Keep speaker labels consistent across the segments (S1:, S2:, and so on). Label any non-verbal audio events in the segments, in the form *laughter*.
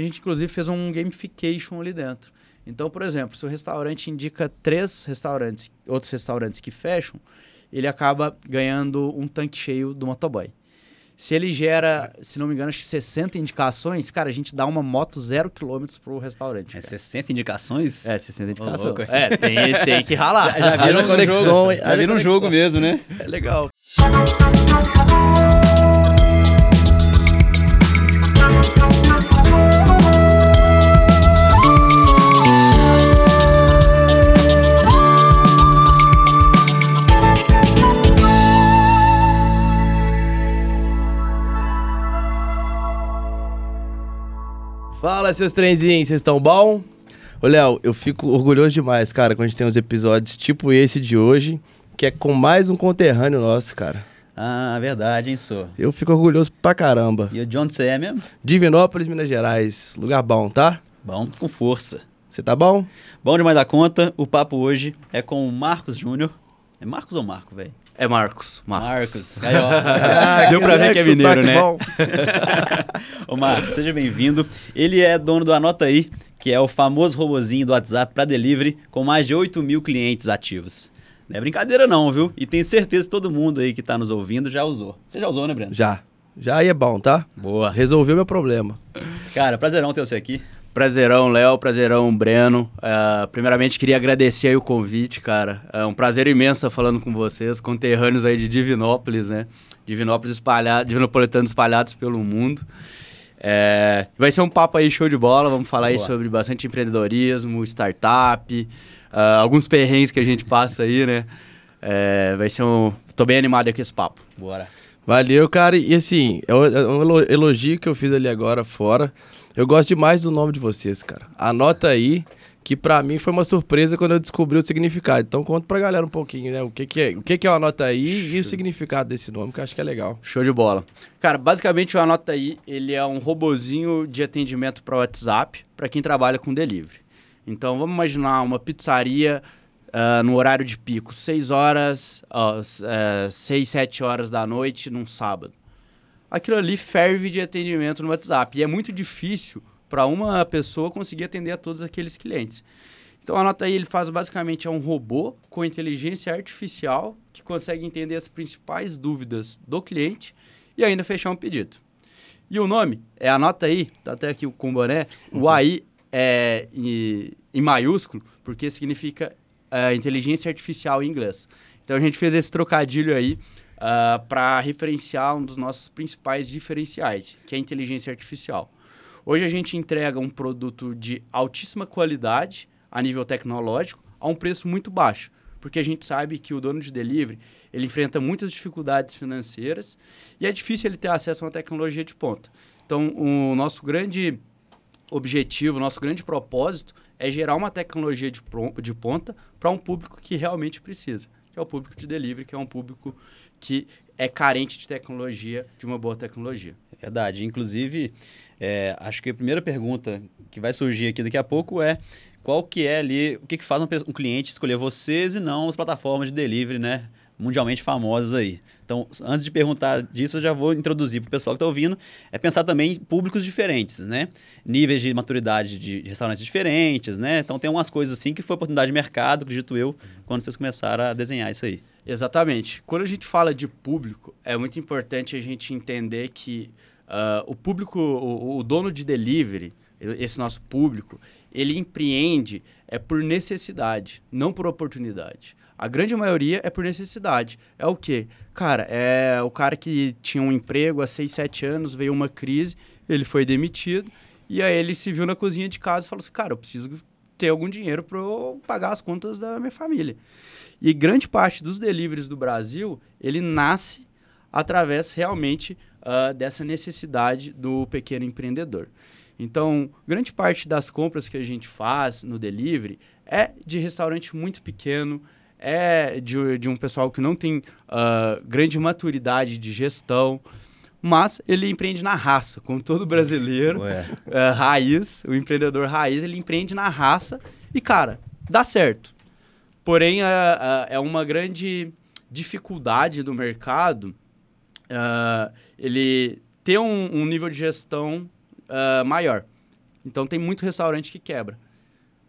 S1: a gente inclusive fez um gamification ali dentro. Então, por exemplo, se o restaurante indica três restaurantes, outros restaurantes que fecham, ele acaba ganhando um tanque cheio do motoboy. Se ele gera, se não me engano, acho que 60 indicações, cara, a gente dá uma moto zero quilômetros pro restaurante.
S2: É
S1: cara.
S2: 60 indicações?
S1: É, 60 indicações.
S2: louco.
S1: é, tem, tem que ralar.
S2: Já, já vira
S3: Haja
S2: um
S3: conexão?
S2: Já
S3: Haja
S2: vira um jogo mesmo, né?
S1: É legal.
S3: Fala, seus trenzinhos, vocês estão bom? Ô, Léo, eu fico orgulhoso demais, cara, quando a gente tem uns episódios tipo esse de hoje, que é com mais um conterrâneo nosso, cara.
S2: Ah, verdade, hein, sou.
S3: Eu fico orgulhoso pra caramba.
S2: E o de onde você é mesmo?
S3: Divinópolis, Minas Gerais. Lugar bom, tá?
S2: Bom, com força.
S3: Você tá bom?
S2: Bom demais da conta, o papo hoje é com o Marcos Júnior. É Marcos ou Marco, velho?
S1: É Marcos. Marcos.
S2: Marcos. Aí, ó. *laughs*
S3: Ah,
S1: Deu pra ver que é mineiro, né? *laughs*
S2: Ô, Marcos, seja bem-vindo. Ele é dono do Anota Aí, que é o famoso robozinho do WhatsApp para delivery, com mais de 8 mil clientes ativos. Não é brincadeira não, viu? E tenho certeza que todo mundo aí que tá nos ouvindo já usou. Você já usou, né, Breno?
S3: Já. Já aí é bom, tá?
S2: Boa.
S3: Resolveu meu problema.
S2: Cara, prazerão ter você aqui.
S1: Prazerão, Léo. Prazerão, Breno. Ah, primeiramente, queria agradecer aí o convite, cara. É um prazer imenso estar falando com vocês, conterrâneos aí de Divinópolis, né? Divinópolis espalhado, Divinopolitanos espalhados pelo mundo. É, vai ser um papo aí show de bola. Vamos falar aí
S2: Boa.
S1: sobre bastante empreendedorismo, startup, ah, alguns perrengues que a gente passa aí, né? É, vai ser um... Tô bem animado aí com esse papo.
S2: Bora.
S3: Valeu, cara. E assim, é um é elo- elogio que eu fiz ali agora fora. Eu gosto demais do nome de vocês, cara. Anota aí, que pra mim foi uma surpresa quando eu descobri o significado. Então conta pra galera um pouquinho, né? O que, que é, o que, que é o Anota aí e o significado desse nome, que eu acho que é legal.
S1: Show de bola. Cara, basicamente o Anota aí, ele é um robozinho de atendimento para WhatsApp para quem trabalha com delivery. Então vamos imaginar uma pizzaria ah, no horário de pico, 6 horas, eh, 6, 7 horas da noite num sábado. Aquilo ali ferve de atendimento no WhatsApp e é muito difícil para uma pessoa conseguir atender a todos aqueles clientes. Então a nota aí ele faz basicamente é um robô com inteligência artificial que consegue entender as principais dúvidas do cliente e ainda fechar um pedido. E o nome é anota aí, tá até aqui com o boné. O AI é em, em maiúsculo porque significa é, inteligência artificial em inglês. Então a gente fez esse trocadilho aí para referenciar um dos nossos principais diferenciais, que é a inteligência artificial. Hoje a gente entrega um produto de altíssima qualidade a nível tecnológico a um preço muito baixo, porque a gente sabe que o dono de delivery ele enfrenta muitas dificuldades financeiras e é difícil ele ter acesso a uma tecnologia de ponta. Então, o nosso grande objetivo, o nosso grande propósito é gerar uma tecnologia de, de ponta para um público que realmente precisa, que é o público de delivery, que é um público que é carente de tecnologia, de uma boa tecnologia.
S2: É verdade. Inclusive, é, acho que a primeira pergunta que vai surgir aqui daqui a pouco é qual que é ali, o que, que faz um, um cliente escolher vocês e não as plataformas de delivery, né? Mundialmente famosas aí. Então, antes de perguntar disso, eu já vou introduzir para o pessoal que está ouvindo, é pensar também em públicos diferentes, né? Níveis de maturidade de restaurantes diferentes, né? Então, tem umas coisas assim que foi oportunidade de mercado, acredito eu, quando vocês começaram a desenhar isso aí.
S1: Exatamente. Quando a gente fala de público, é muito importante a gente entender que ah, o público, o, o dono de delivery, esse nosso público, ele empreende é por necessidade, não por oportunidade. A grande maioria é por necessidade. É o quê? Cara, é o cara que tinha um emprego há 6, 7 anos, veio uma crise, ele foi demitido, e aí ele se viu na cozinha de casa e falou assim, cara, eu preciso ter algum dinheiro para pagar as contas da minha família. E grande parte dos deliveries do Brasil, ele nasce através realmente ah, dessa necessidade do pequeno empreendedor. Então, grande parte das compras que a gente faz no delivery é de restaurante muito pequeno, é de, de um pessoal que não tem ah, grande maturidade de gestão, mas ele empreende na raça, como todo brasileiro é, raiz, o empreendedor raiz, ele empreende na raça e, cara, dá certo. Porém, é, é- uma grande dificuldade do mercado é, ele ter um, um nível de gestão é, maior. Então tem muito restaurante que quebra.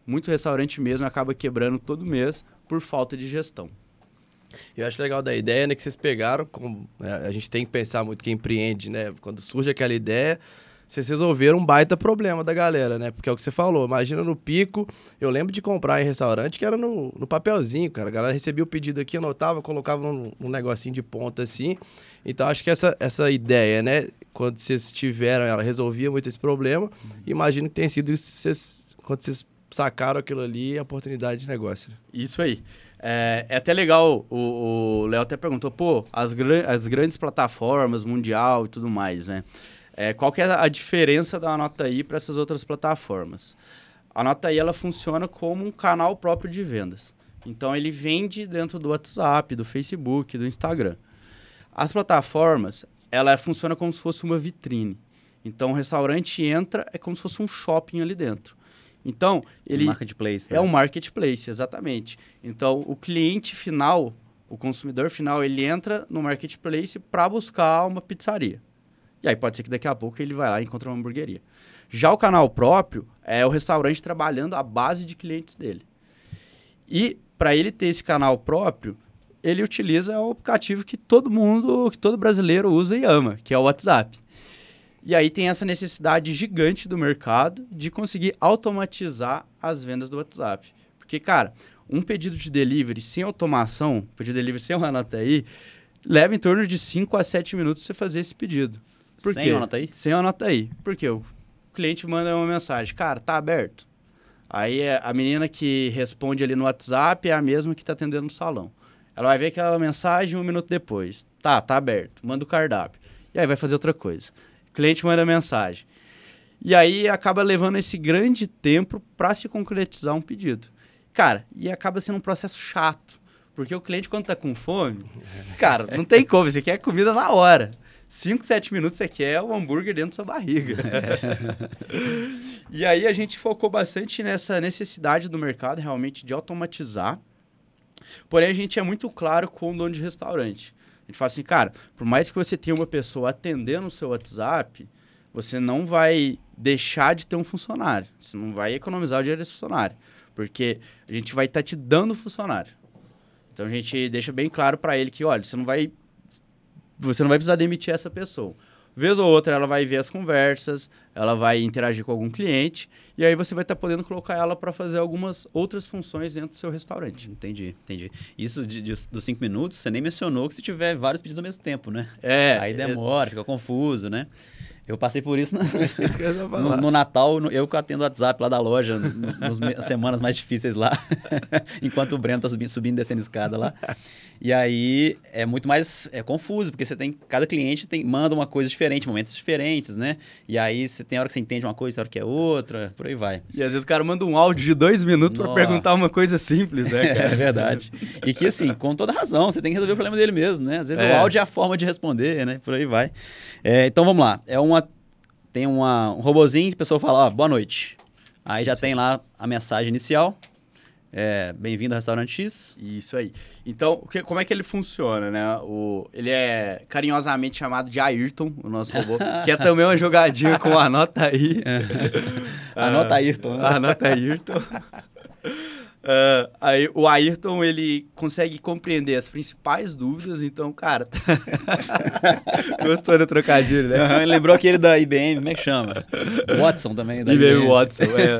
S1: Muito restaurante mesmo acaba quebrando todo mês por falta de gestão.
S3: Eu acho legal da ideia, né, que vocês pegaram, como, né, a gente tem que pensar muito quem empreende, né, quando surge aquela ideia, vocês resolveram um baita problema da galera, né, porque é o que você falou, imagina no pico, eu lembro de comprar em restaurante que era no, no papelzinho, cara, a galera recebia o pedido aqui, anotava, colocava num, num negocinho de ponta assim, então acho que essa, essa ideia, né, quando vocês tiveram, ela resolvia muito esse problema, imagino que tenha sido isso vocês, quando vocês sacaram aquilo ali, a oportunidade de negócio.
S1: Isso aí. É, é até legal, o Léo até perguntou, pô, as, as grandes plataformas, mundial e tudo mais, né? É, qual que é a diferença da Anotaí para essas outras plataformas? A Anotaí, ela funciona como um canal próprio de vendas. Então, ele vende dentro do WhatsApp, do Facebook, do Instagram. As plataformas, ela funciona como se fosse uma vitrine. Então, o restaurante entra, é como se fosse um shopping ali dentro. Então, ele.
S2: Marketplace.
S1: É né? um marketplace, exatamente. Então, o cliente final, o consumidor final, ele entra no marketplace para buscar uma pizzaria. E aí pode ser que daqui a pouco ele vai lá e encontre uma hamburgueria. Já o canal próprio é o restaurante trabalhando a base de clientes dele. E para ele ter esse canal próprio, ele utiliza o aplicativo que todo mundo, que todo brasileiro usa e ama, que é o WhatsApp. E aí tem essa necessidade gigante do mercado de conseguir automatizar as vendas do WhatsApp. Porque, cara, um pedido de delivery sem automação, pedido de delivery sem uma nota aí, leva em torno de 5 a 7 minutos você fazer esse pedido.
S2: Por sem quê? uma nota aí?
S1: Sem uma nota aí. Porque o cliente manda uma mensagem, cara, tá aberto. Aí é a menina que responde ali no WhatsApp é a mesma que está atendendo no salão. Ela vai ver aquela mensagem um minuto depois. Tá, tá aberto. Manda o cardápio. E aí vai fazer outra coisa. O cliente manda mensagem. E aí acaba levando esse grande tempo para se concretizar um pedido. Cara, e acaba sendo um processo chato. Porque o cliente, quando tá com fome, *laughs* cara, não tem como, você quer comida na hora. 5, 7 minutos você quer o hambúrguer dentro da sua barriga. *laughs* e aí a gente focou bastante nessa necessidade do mercado realmente de automatizar. Porém, a gente é muito claro com o dono de restaurante gente fala assim, cara, por mais que você tenha uma pessoa atendendo o seu WhatsApp, você não vai deixar de ter um funcionário. Você não vai economizar o dinheiro desse funcionário. Porque a gente vai estar tá te dando funcionário. Então a gente deixa bem claro para ele que, olha, você não vai você não vai precisar demitir essa pessoa. Vez ou outra ela vai ver as conversas, ela vai interagir com algum cliente e aí você vai estar tá podendo colocar ela para fazer algumas outras funções dentro do seu restaurante.
S2: Entendi, entendi. Isso de, de, dos cinco minutos, você nem mencionou que se tiver vários pedidos ao mesmo tempo, né?
S1: É.
S2: Aí demora, é... fica confuso, né? Eu passei por isso, *laughs* isso *laughs* no, no, Natal, no, eu que atendo o WhatsApp lá da loja, nas *laughs* semanas mais difíceis lá, enquanto o Breno tá subindo, subindo e descendo escada lá. E aí é muito mais é confuso, porque você tem. Cada cliente tem, manda uma coisa diferente, momentos diferentes, né? E aí você tem hora que você entende uma coisa, tem hora que é outra, por aí vai.
S1: E às vezes o cara manda um áudio de dois minutos para perguntar uma coisa simples, né,
S2: cara? é verdade. E que assim, com toda razão, você tem que resolver o problema dele mesmo, né? Às vezes é. o áudio é a forma de responder, né? Por aí vai. É, então vamos lá. É uma. Tem uma, um robozinho que a pessoa fala, ó, boa noite. Aí já Sim. tem lá a mensagem inicial. É, bem-vindo ao restaurante X.
S1: Isso aí. Então, que, como é que ele funciona, né? O, ele é carinhosamente chamado de Ayrton, o nosso robô, que é também uma jogadinha com a nota aí. *laughs*
S2: Anota Ayrton.
S1: Né? Anota Ayrton. Uh, aí, o Ayrton, ele consegue compreender as principais dúvidas, então, cara... Tá... *laughs* Gostou do trocadilho, né?
S2: Uhum, lembrou aquele da IBM, como é que chama? Watson também.
S1: Da IBM, IBM. Watson, é.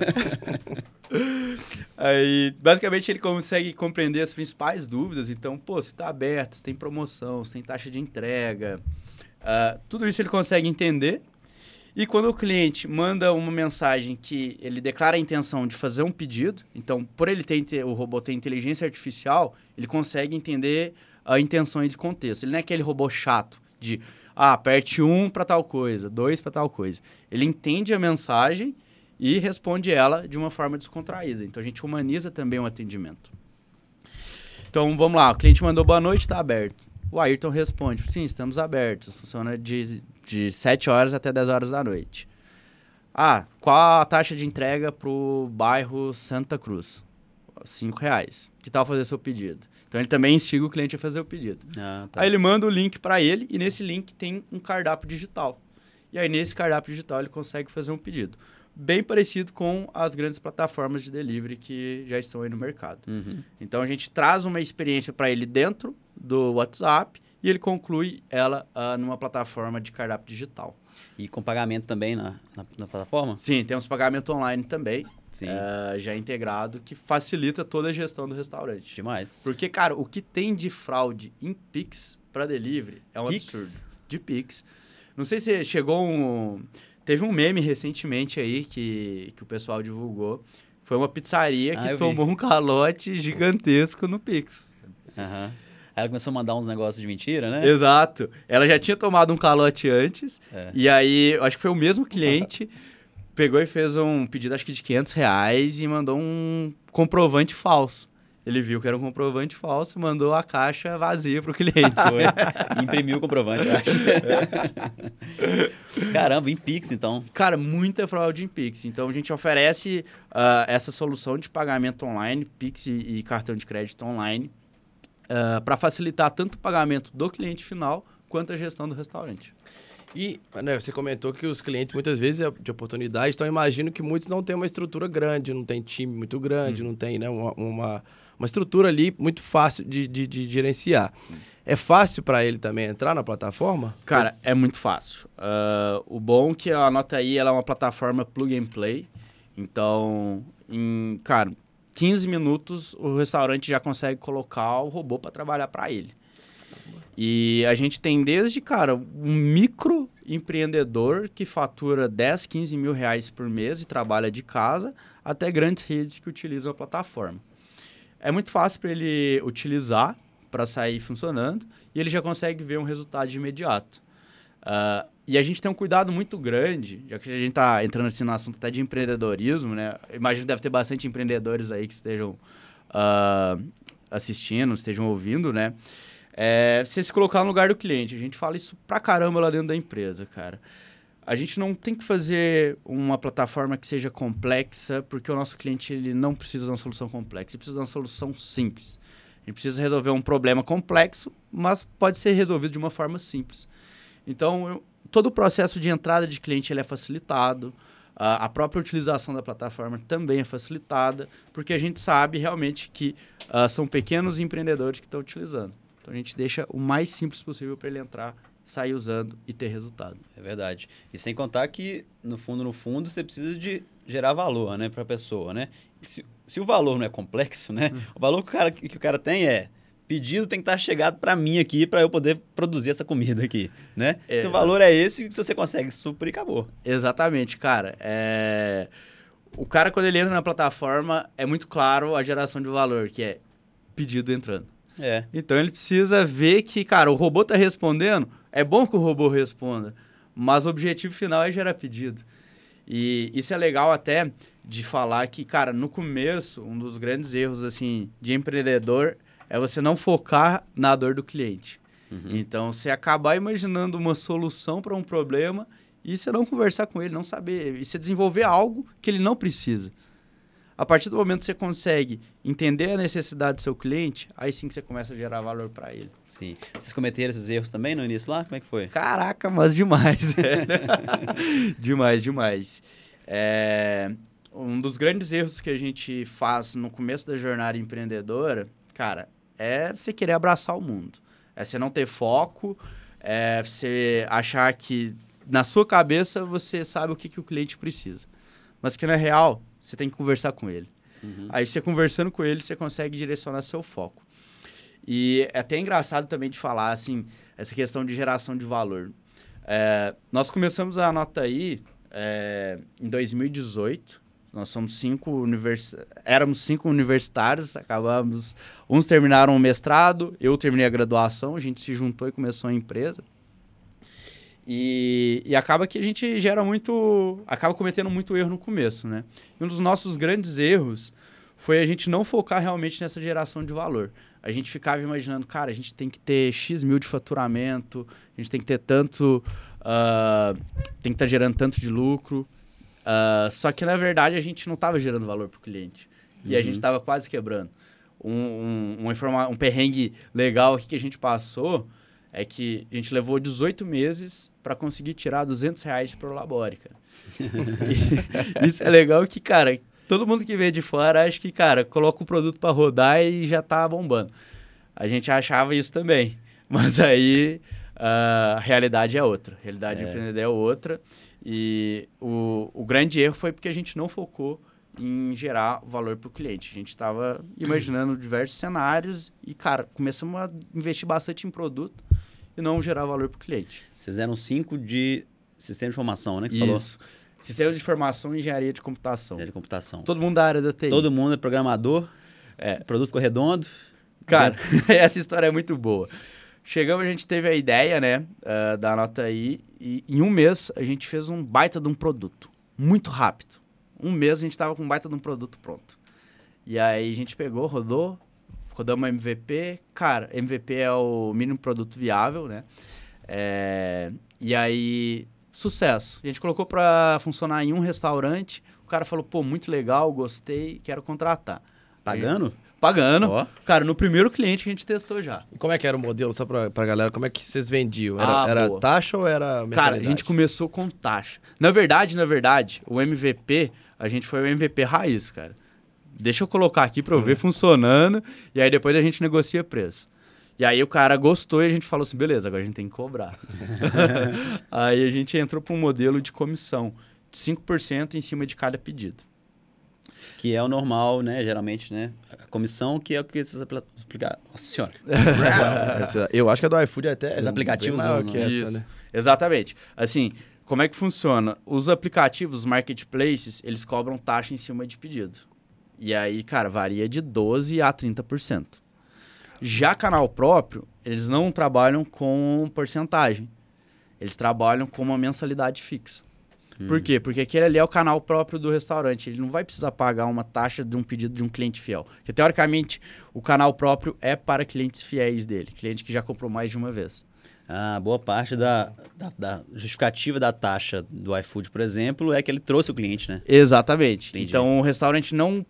S1: *laughs* Aí, basicamente, ele consegue compreender as principais dúvidas. Então, pô, se está aberto, se tem promoção, se tem taxa de entrega. Uh, tudo isso ele consegue entender. E quando o cliente manda uma mensagem que ele declara a intenção de fazer um pedido, então, por ele ter o robô ter inteligência artificial, ele consegue entender uh, intenções e contexto. Ele não é aquele robô chato de, ah, aperte um para tal coisa, dois para tal coisa. Ele entende a mensagem e responde ela de uma forma descontraída. Então a gente humaniza também o atendimento. Então vamos lá, o cliente mandou boa noite, está aberto. O Ayrton responde: sim, estamos abertos. Funciona de, de 7 horas até 10 horas da noite. Ah, qual a taxa de entrega para o bairro Santa Cruz? 5 reais. Que tal fazer seu pedido? Então ele também instiga o cliente a fazer o pedido. Ah, tá. Aí ele manda o link para ele e nesse link tem um cardápio digital. E aí nesse cardápio digital ele consegue fazer um pedido. bem parecido com as grandes plataformas de delivery que já estão aí no mercado.
S2: Uhum.
S1: Então a gente traz uma experiência para ele dentro do WhatsApp e ele conclui ela uh, numa plataforma de cardápio digital.
S2: E com pagamento também na, na, na plataforma?
S1: Sim, temos pagamento online também,
S2: Sim.
S1: uh, já integrado, que facilita toda a gestão do restaurante.
S2: Demais.
S1: Porque, cara, o que tem de fraude em Pix para delivery é um
S2: Pix?
S1: absurdo. De Pix. Não sei se chegou um. Teve um meme recentemente aí que, que o pessoal divulgou. Foi uma pizzaria
S2: Ah,
S1: que
S2: eu vi.
S1: tomou um calote gigantesco no Pix.
S2: Aham. Aí ela começou a mandar uns negócios de mentira, né?
S1: Exato. Ela já tinha tomado um calote antes.
S2: É.
S1: E aí, acho que foi o mesmo cliente. *laughs* pegou e fez um pedido, acho que de 500 reais, e mandou um comprovante falso. Ele viu que era um comprovante falso, mandou a caixa vazia pro cliente. *laughs*
S2: Foi. Imprimiu o comprovante, eu acho. *laughs* Caramba, em Pix, então.
S1: Cara, muita fraude em Pix. Então a gente oferece ah, essa solução de pagamento online, Pix e, e cartão de crédito online, para facilitar tanto o pagamento do cliente final quanto a gestão do restaurante.
S3: E né, você comentou que os clientes muitas vezes é de oportunidade, então imagino que muitos não têm uma estrutura grande, não tem time muito grande, não tem né, uma, uma, uma estrutura ali muito fácil de, de, de gerenciar. É fácil para ele também entrar na plataforma?
S1: Cara, é muito fácil. Ah, o bom é que a Nota aí ela é uma plataforma plug and play. Então, em, cara, 15 minutos o restaurante já consegue colocar o robô para trabalhar para ele. E a gente tem desde, cara, um micro empreendedor que fatura 10, 15 mil reais por mês e trabalha de casa, até grandes redes que utilizam a plataforma. É muito fácil para ele utilizar para sair funcionando e ele já consegue ver um resultado imediato. Ah, e a gente tem um cuidado muito grande, já que a gente está entrando assim no assunto até de empreendedorismo, né? Imagino que deve ter bastante empreendedores aí que estejam ah, assistindo, estejam ouvindo, né? É, você se colocar no lugar do cliente. A gente fala isso pra caramba lá dentro da empresa, cara. A gente não tem que fazer uma plataforma que seja complexa, porque o nosso cliente ele não precisa de uma solução complexa, ele precisa de uma solução simples. Gente precisa resolver um problema complexo, mas pode ser resolvido de uma forma simples. Então, eu- todo o processo de entrada de cliente ele é facilitado, a a própria utilização da plataforma também é facilitada, porque a gente sabe realmente que ah, são pequenos empreendedores que estão utilizando. Então, a gente deixa o mais simples possível para ele entrar, sair usando e ter resultado.
S2: É verdade. E sem contar que, no fundo, no fundo, você precisa de gerar valor, né, para a pessoa, né? Se, se o valor não é complexo, né? O valor que o cara, que o cara tem é pedido tem que estar chegado para mim aqui para eu poder produzir essa comida aqui, né?
S1: É.
S2: Se o valor é esse, se você consegue suprir, acabou.
S1: Exatamente, cara. É... O cara, quando ele entra na plataforma, é muito claro a geração de valor, que é pedido entrando.
S2: É.
S1: Então ele precisa ver que, cara, o robô tá respondendo. É bom que o robô responda, mas o objetivo final é gerar pedido. E isso é legal até de falar que, cara, no começo, um dos grandes erros assim de empreendedor é você não focar na dor do cliente.
S2: Uhum.
S1: Então, você acabar imaginando uma solução para um problema e você não conversar com ele, não saber, e você desenvolver algo que ele não precisa. A partir do momento que você consegue entender a necessidade do seu cliente, aí sim que você começa a gerar valor para ele.
S2: Sim. Vocês cometeram esses erros também no início lá? Como é que foi?
S1: Caraca, mas demais. *laughs* é. *laughs* demais, demais. É, um dos grandes erros que a gente faz no começo da jornada empreendedora, cara, é você querer abraçar o mundo. É você não ter foco, é você achar que na sua cabeça você sabe o que, que o cliente precisa. Mas que na real, você tem que conversar com ele.
S2: Uhum.
S1: Aí você conversando com ele, você consegue direcionar seu foco. E é até engraçado também de falar, assim, essa questão de geração de valor. É, nós começamos a nota aí é, em 2018. Nós somos cinco univers... éramos cinco universitários, acabamos. Uns terminaram o mestrado, eu terminei a graduação, a gente se juntou e começou a empresa. E, e acaba que a gente gera muito. acaba cometendo muito erro no começo, né? E um dos nossos grandes erros foi a gente não focar realmente nessa geração de valor. A gente ficava imaginando, cara, a gente tem que ter X mil de faturamento, a gente tem que ter tanto. ah, tem que estar gerando tanto de lucro. Ah, só que, na verdade, a gente não estava gerando valor para o cliente. E a
S2: Uhum.
S1: gente estava quase quebrando. Um, um, um, um perrengue legal aqui que a gente passou é que a gente levou 18 meses para conseguir tirar 200 reais de Prolabore, cara. *laughs* E isso é legal que, cara, todo mundo que vê de fora acha que, cara, coloca o produto para rodar e já tá bombando. A gente achava isso também. *laughs* Mas aí a realidade é outra. A realidade
S2: É.
S1: do empreendedor é outra. E o, o grande erro foi porque a gente não focou em gerar valor para o cliente. A gente estava imaginando diversos cenários e, cara, começamos a investir bastante em produto e não gerar valor para o cliente.
S2: Vocês eram cinco de sistema de informação, né? Que você falou.
S1: Isso. Sistema de informação e engenharia de computação.
S2: É de computação.
S1: Todo mundo da área da TI.
S2: Todo mundo é programador.
S1: É.
S2: O produto ficou redondo.
S1: Cara, *laughs* essa história é muito boa. Chegamos, a gente teve a ideia, né, ah, da nota aí, e em um mês a gente fez um baita de um produto. Muito rápido. Um mês a gente tava com um baita de um produto pronto. E aí a gente pegou, rodou, rodamos MVP. Cara, MVP é o mínimo produto viável, né? É, e aí, sucesso. A gente colocou para funcionar em um restaurante. O cara falou, pô, muito legal, gostei, quero contratar.
S2: Pagando?
S1: Pagando.
S2: Ó.
S1: Cara, no primeiro cliente que a gente testou já.
S3: E como é que era o modelo, só pra, pra galera? Como é que vocês vendiam? Era,
S1: Ah,
S3: era taxa ou era mensalidade?
S1: Cara, a gente começou com taxa. Na verdade, na verdade, o MVP, a gente foi o MVP raiz, cara. Deixa eu colocar aqui pra eu ver funcionando e aí depois a gente negocia preço. E aí o cara gostou e a gente falou assim, beleza, agora a gente tem que cobrar. *laughs* aí a gente entrou para um modelo de comissão de 5% em cima de cada pedido.
S2: Que é o normal, né? Geralmente, né? A comissão, que é o que vocês apli- aplicaram. Nossa senhora. *laughs*
S3: Eu acho que a do iFood é até
S2: Os aplicativos
S3: maior
S2: não-
S3: que essa,
S1: Isso.
S3: né?
S1: Exatamente. Assim, como é que funciona? Os aplicativos, os marketplaces, eles cobram taxa em cima de pedido. E aí, cara, varia de 12% a 30%. Já canal próprio, eles não trabalham com porcentagem. Eles trabalham com uma mensalidade fixa. Por quê? Porque aquele ali é o canal próprio do restaurante. Ele não vai precisar pagar uma taxa de um pedido de um cliente fiel. Porque, teoricamente, o canal próprio é para clientes fiéis dele. Cliente que já comprou mais de uma vez.
S2: Ah, boa parte da, da, da justificativa da taxa do iFood, por exemplo, é que ele trouxe o cliente, né?
S1: Exatamente.
S2: Entendi.
S1: Então o restaurante não,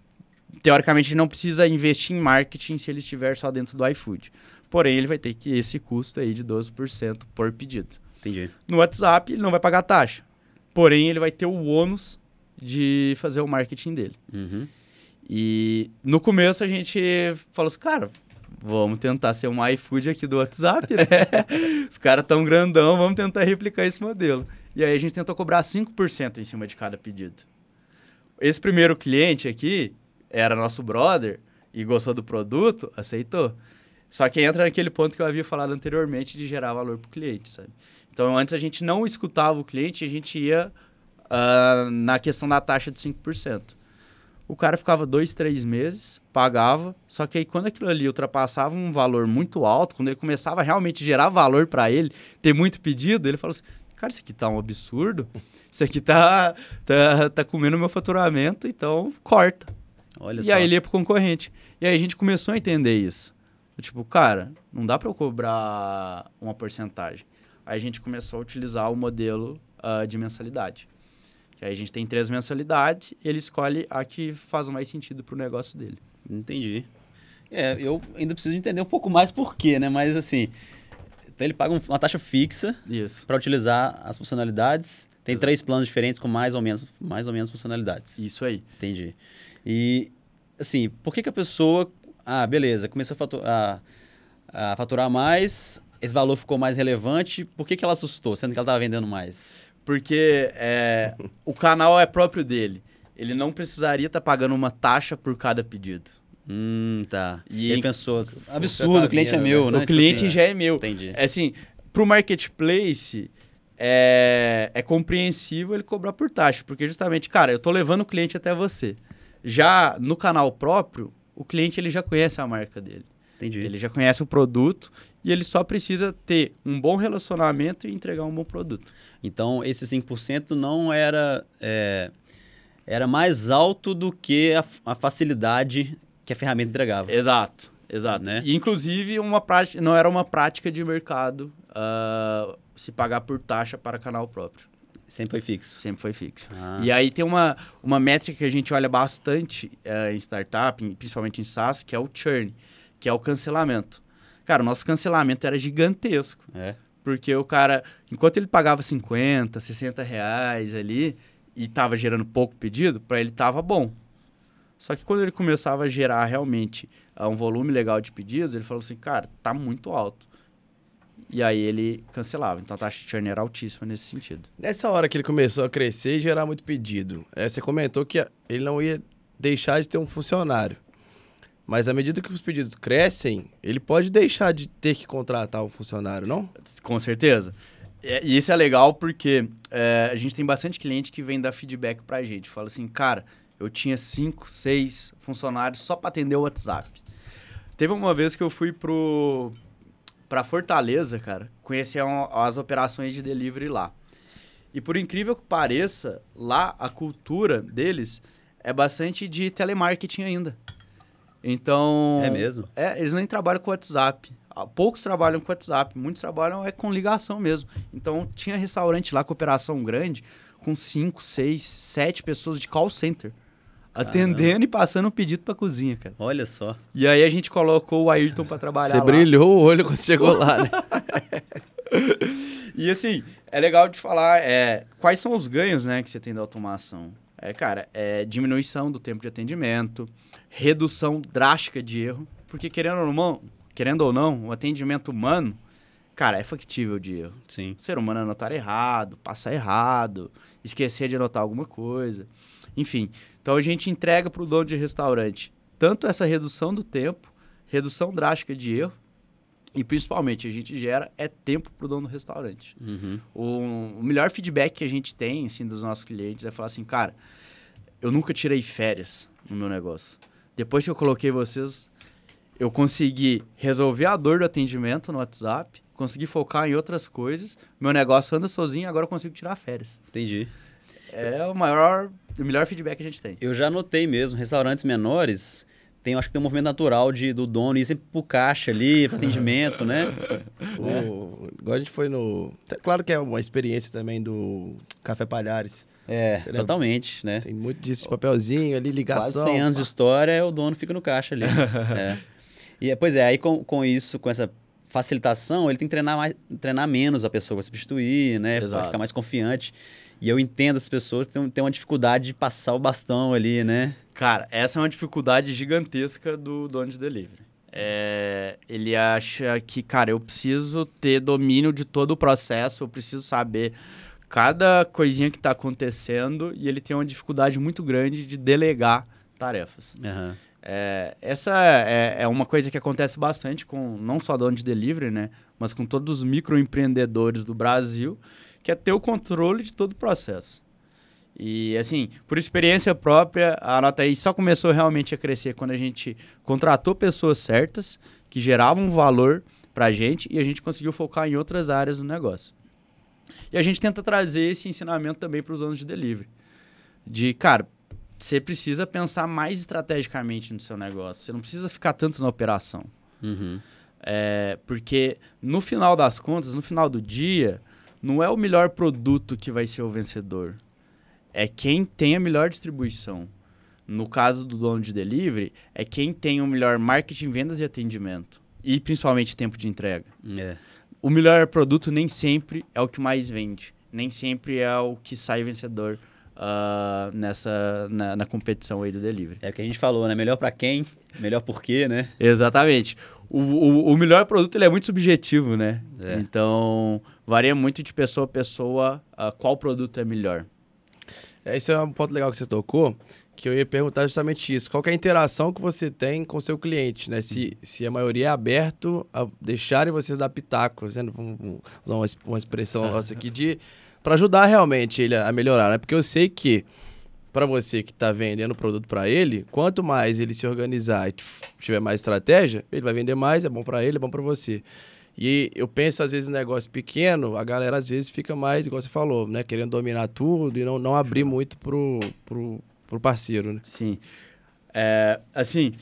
S1: teoricamente, não precisa investir em marketing se ele estiver só dentro do iFood. Porém, ele vai ter que esse custo aí de 12% por pedido.
S2: Entendi.
S1: No WhatsApp, ele não vai pagar taxa. Porém, ele vai ter o ônus de fazer o marketing dele.
S2: Uhum.
S1: E no começo a gente falou assim, cara, vamos tentar ser um iFood aqui do WhatsApp, né? *laughs* Os caras tão grandão, vamos tentar replicar esse modelo. E aí a gente tentou cobrar 5% em cima de cada pedido. Esse primeiro cliente aqui era nosso brother e gostou do produto, aceitou. Só que entra naquele ponto que eu havia falado anteriormente de gerar valor para o cliente, sabe? Então antes a gente não escutava o cliente, a gente ia ah, na questão da taxa de 5%. O cara ficava dois, três meses, pagava, só que aí quando aquilo ali ultrapassava um valor muito alto, quando ele começava a realmente gerar valor para ele, ter muito pedido, ele falou assim, cara, isso aqui tá um absurdo, isso aqui tá, tá, tá comendo meu faturamento, então corta.
S2: Olha
S1: e
S2: só.
S1: aí ele ia pro concorrente. E aí a gente começou a entender isso. Tipo, cara, não dá para eu cobrar uma porcentagem. A gente começou a utilizar o modelo ah, de mensalidade. Que aí a gente tem três mensalidades e ele escolhe a que faz mais sentido pro negócio dele.
S2: Entendi. É, eu ainda preciso entender um pouco mais por quê, né? Mas assim, então ele paga um- uma taxa fixa para utilizar as funcionalidades. Tem três planos diferentes com mais ou menos, mais ou menos funcionalidades.
S1: Isso aí.
S2: Entendi. E, assim, por que, que a pessoa. Ah, beleza, começou a, fatu- a- a faturar mais, esse valor ficou mais relevante, por que, que ela assustou, sendo que ela estava vendendo mais?
S1: Porque é, o canal é próprio dele. Ele não precisaria estar pagando uma taxa por cada pedido.
S2: Hum, tá.
S1: E
S2: ele pensou,
S3: Você
S2: absurdo,
S3: tá
S2: o cliente é meu, né?
S1: o
S2: Tipo
S1: cliente
S2: assim,
S1: já é meu.
S2: Entendi.
S1: É assim, pro marketplace é, é compreensível ele cobrar por taxa, porque justamente, cara, eu tô levando o cliente até você. Já no canal próprio, o cliente ele já conhece a marca dele.
S2: Entendi.
S1: Ele já conhece o produto e ele só precisa ter um bom relacionamento e entregar um bom produto.
S2: Então, esse 5% não era. é, era mais alto do que a, a facilidade que a ferramenta entregava.
S1: Exato, exato.
S2: Né?
S1: E inclusive uma prática, não era uma prática de mercado ah, se pagar por taxa para canal próprio.
S2: Sempre foi fixo.
S1: Sempre foi fixo.
S2: Ah,
S1: E aí tem uma, uma métrica que a gente olha bastante eh, em startup, principalmente em SaaS, que é o churn, que é o cancelamento. Cara, o nosso cancelamento era gigantesco.
S2: É.
S1: Porque o cara, enquanto ele pagava 50, 60 reais ali e tava gerando pouco pedido, para ele tava bom. Só que quando ele começava a gerar realmente uh, um volume legal de pedidos, ele falou assim, cara, tá muito alto. E aí ele cancelava. Então a taxa de churn era altíssima nesse sentido.
S3: Nessa hora que ele começou a crescer e gerar muito pedido, é, você comentou que ele não ia deixar de ter um funcionário. Mas à medida que os pedidos crescem, ele pode deixar de ter que contratar um funcionário, não?
S1: Com certeza. E isso é legal porque é, a gente tem bastante cliente que vem dar feedback pra gente. Fala assim, cara, eu tinha cinco, seis funcionários só para atender o WhatsApp. Teve uma vez que eu fui pro para Fortaleza, cara, conhecer as operações de delivery lá. E por incrível que pareça, lá a cultura deles é bastante de telemarketing ainda. Então.
S2: É mesmo?
S1: É, eles nem trabalham com WhatsApp. Ah, poucos trabalham com WhatsApp, muitos trabalham é com ligação mesmo. Então tinha restaurante lá com operação grande, com 5, 6, 7 pessoas de call center. Atendendo e passando um pedido pra cozinha, cara.
S2: Olha só.
S1: E aí a gente colocou o Ayrton para trabalhar
S3: Você
S1: lá.
S3: brilhou o olho quando chegou lá, né? *laughs*
S1: e assim, é legal de falar é, quais são os ganhos né, que você tem da automação. É, cara, é diminuição do tempo de atendimento, redução drástica de erro, porque querendo ou não, querendo ou não, o atendimento humano, cara, é factível de erro.
S2: Sim.
S1: O ser humano anotar errado, passar errado, esquecer de anotar alguma coisa. Enfim, então a gente entrega para o dono de restaurante tanto essa redução do tempo, redução drástica de erro, e principalmente a gente gera é tempo para o dono do restaurante.
S2: Uhum.
S1: O, o, melhor feedback que a gente tem assim, dos nossos clientes é falar assim, cara, eu nunca tirei férias no meu negócio. Depois que eu coloquei vocês, eu consegui resolver a dor do atendimento no WhatsApp, consegui focar em outras coisas, meu negócio anda sozinho, agora eu consigo tirar férias.
S2: Entendi.
S1: É o maior, o melhor feedback que a gente tem.
S2: Eu já notei mesmo, restaurantes menores, tem, acho que tem um movimento natural de, do dono ir sempre pro caixa ali, pro atendimento, né? *laughs*
S3: o, igual a gente foi no... Claro que é uma experiência também do Café Palhares.
S2: É, totalmente, né?
S3: Tem muito disso de papelzinho ali, ligação.
S2: Quase 100 anos de história, o dono fica no caixa ali. *laughs* é. E, pois é, aí com, com isso, com essa facilitação, ele tem que treinar, mais, treinar menos a pessoa para substituir, né? Para ficar mais confiante. E eu entendo as pessoas que têm, têm uma dificuldade de passar o bastão ali, né?
S1: Cara, essa é uma dificuldade gigantesca do dono de delivery. É, ele acha que, cara, eu preciso ter domínio de todo o processo, eu preciso saber cada coisinha que está acontecendo e ele tem uma dificuldade muito grande de delegar tarefas.
S2: Uhum.
S1: É, essa é, é, uma coisa que acontece bastante com não só dono de delivery, né, mas com todos os microempreendedores do Brasil que é ter o controle de todo o processo. E, assim, por experiência própria, a nota aí só começou realmente a crescer quando a gente contratou pessoas certas, que geravam valor para a gente, e a gente conseguiu focar em outras áreas do negócio. E a gente tenta trazer esse ensinamento também para os donos de delivery. De, cara, você precisa pensar mais estrategicamente no seu negócio. Você não precisa ficar tanto na operação.
S2: Uhum.
S1: É, porque, no final das contas, no final do dia, não é o melhor produto que vai ser o vencedor. É quem tem a melhor distribuição. No caso do dono de delivery, é quem tem o melhor marketing, vendas e atendimento. E principalmente tempo de entrega.
S2: É.
S1: O melhor produto nem sempre é o que mais vende. Nem sempre é o que sai vencedor uh, nessa, na, na, competição aí do delivery.
S2: É o que a gente falou, né? Melhor para quem, melhor por quê, né?
S1: Exatamente. O, o, o melhor produto ele é muito subjetivo, né?
S2: É.
S1: Então, varia muito de pessoa a pessoa uh, qual produto é melhor.
S3: É, esse é um ponto legal que você tocou, que eu ia perguntar justamente isso. Qual é a interação que você tem com o seu cliente, né? Se, se a maioria é aberto a deixarem vocês dar pitacos, né? Vamos usar uma, expressão *laughs* nossa aqui de... para ajudar realmente ele a melhorar, né? Porque eu sei que para você que está vendendo produto para ele, quanto mais ele se organizar e tiver mais estratégia, ele vai vender mais, é bom para ele, é bom para você. E eu penso, às vezes, um negócio pequeno, a galera às vezes fica mais, igual você falou, né? Querendo dominar tudo e não, não abrir muito pro, pro, pro parceiro, né?
S1: Sim. É, assim,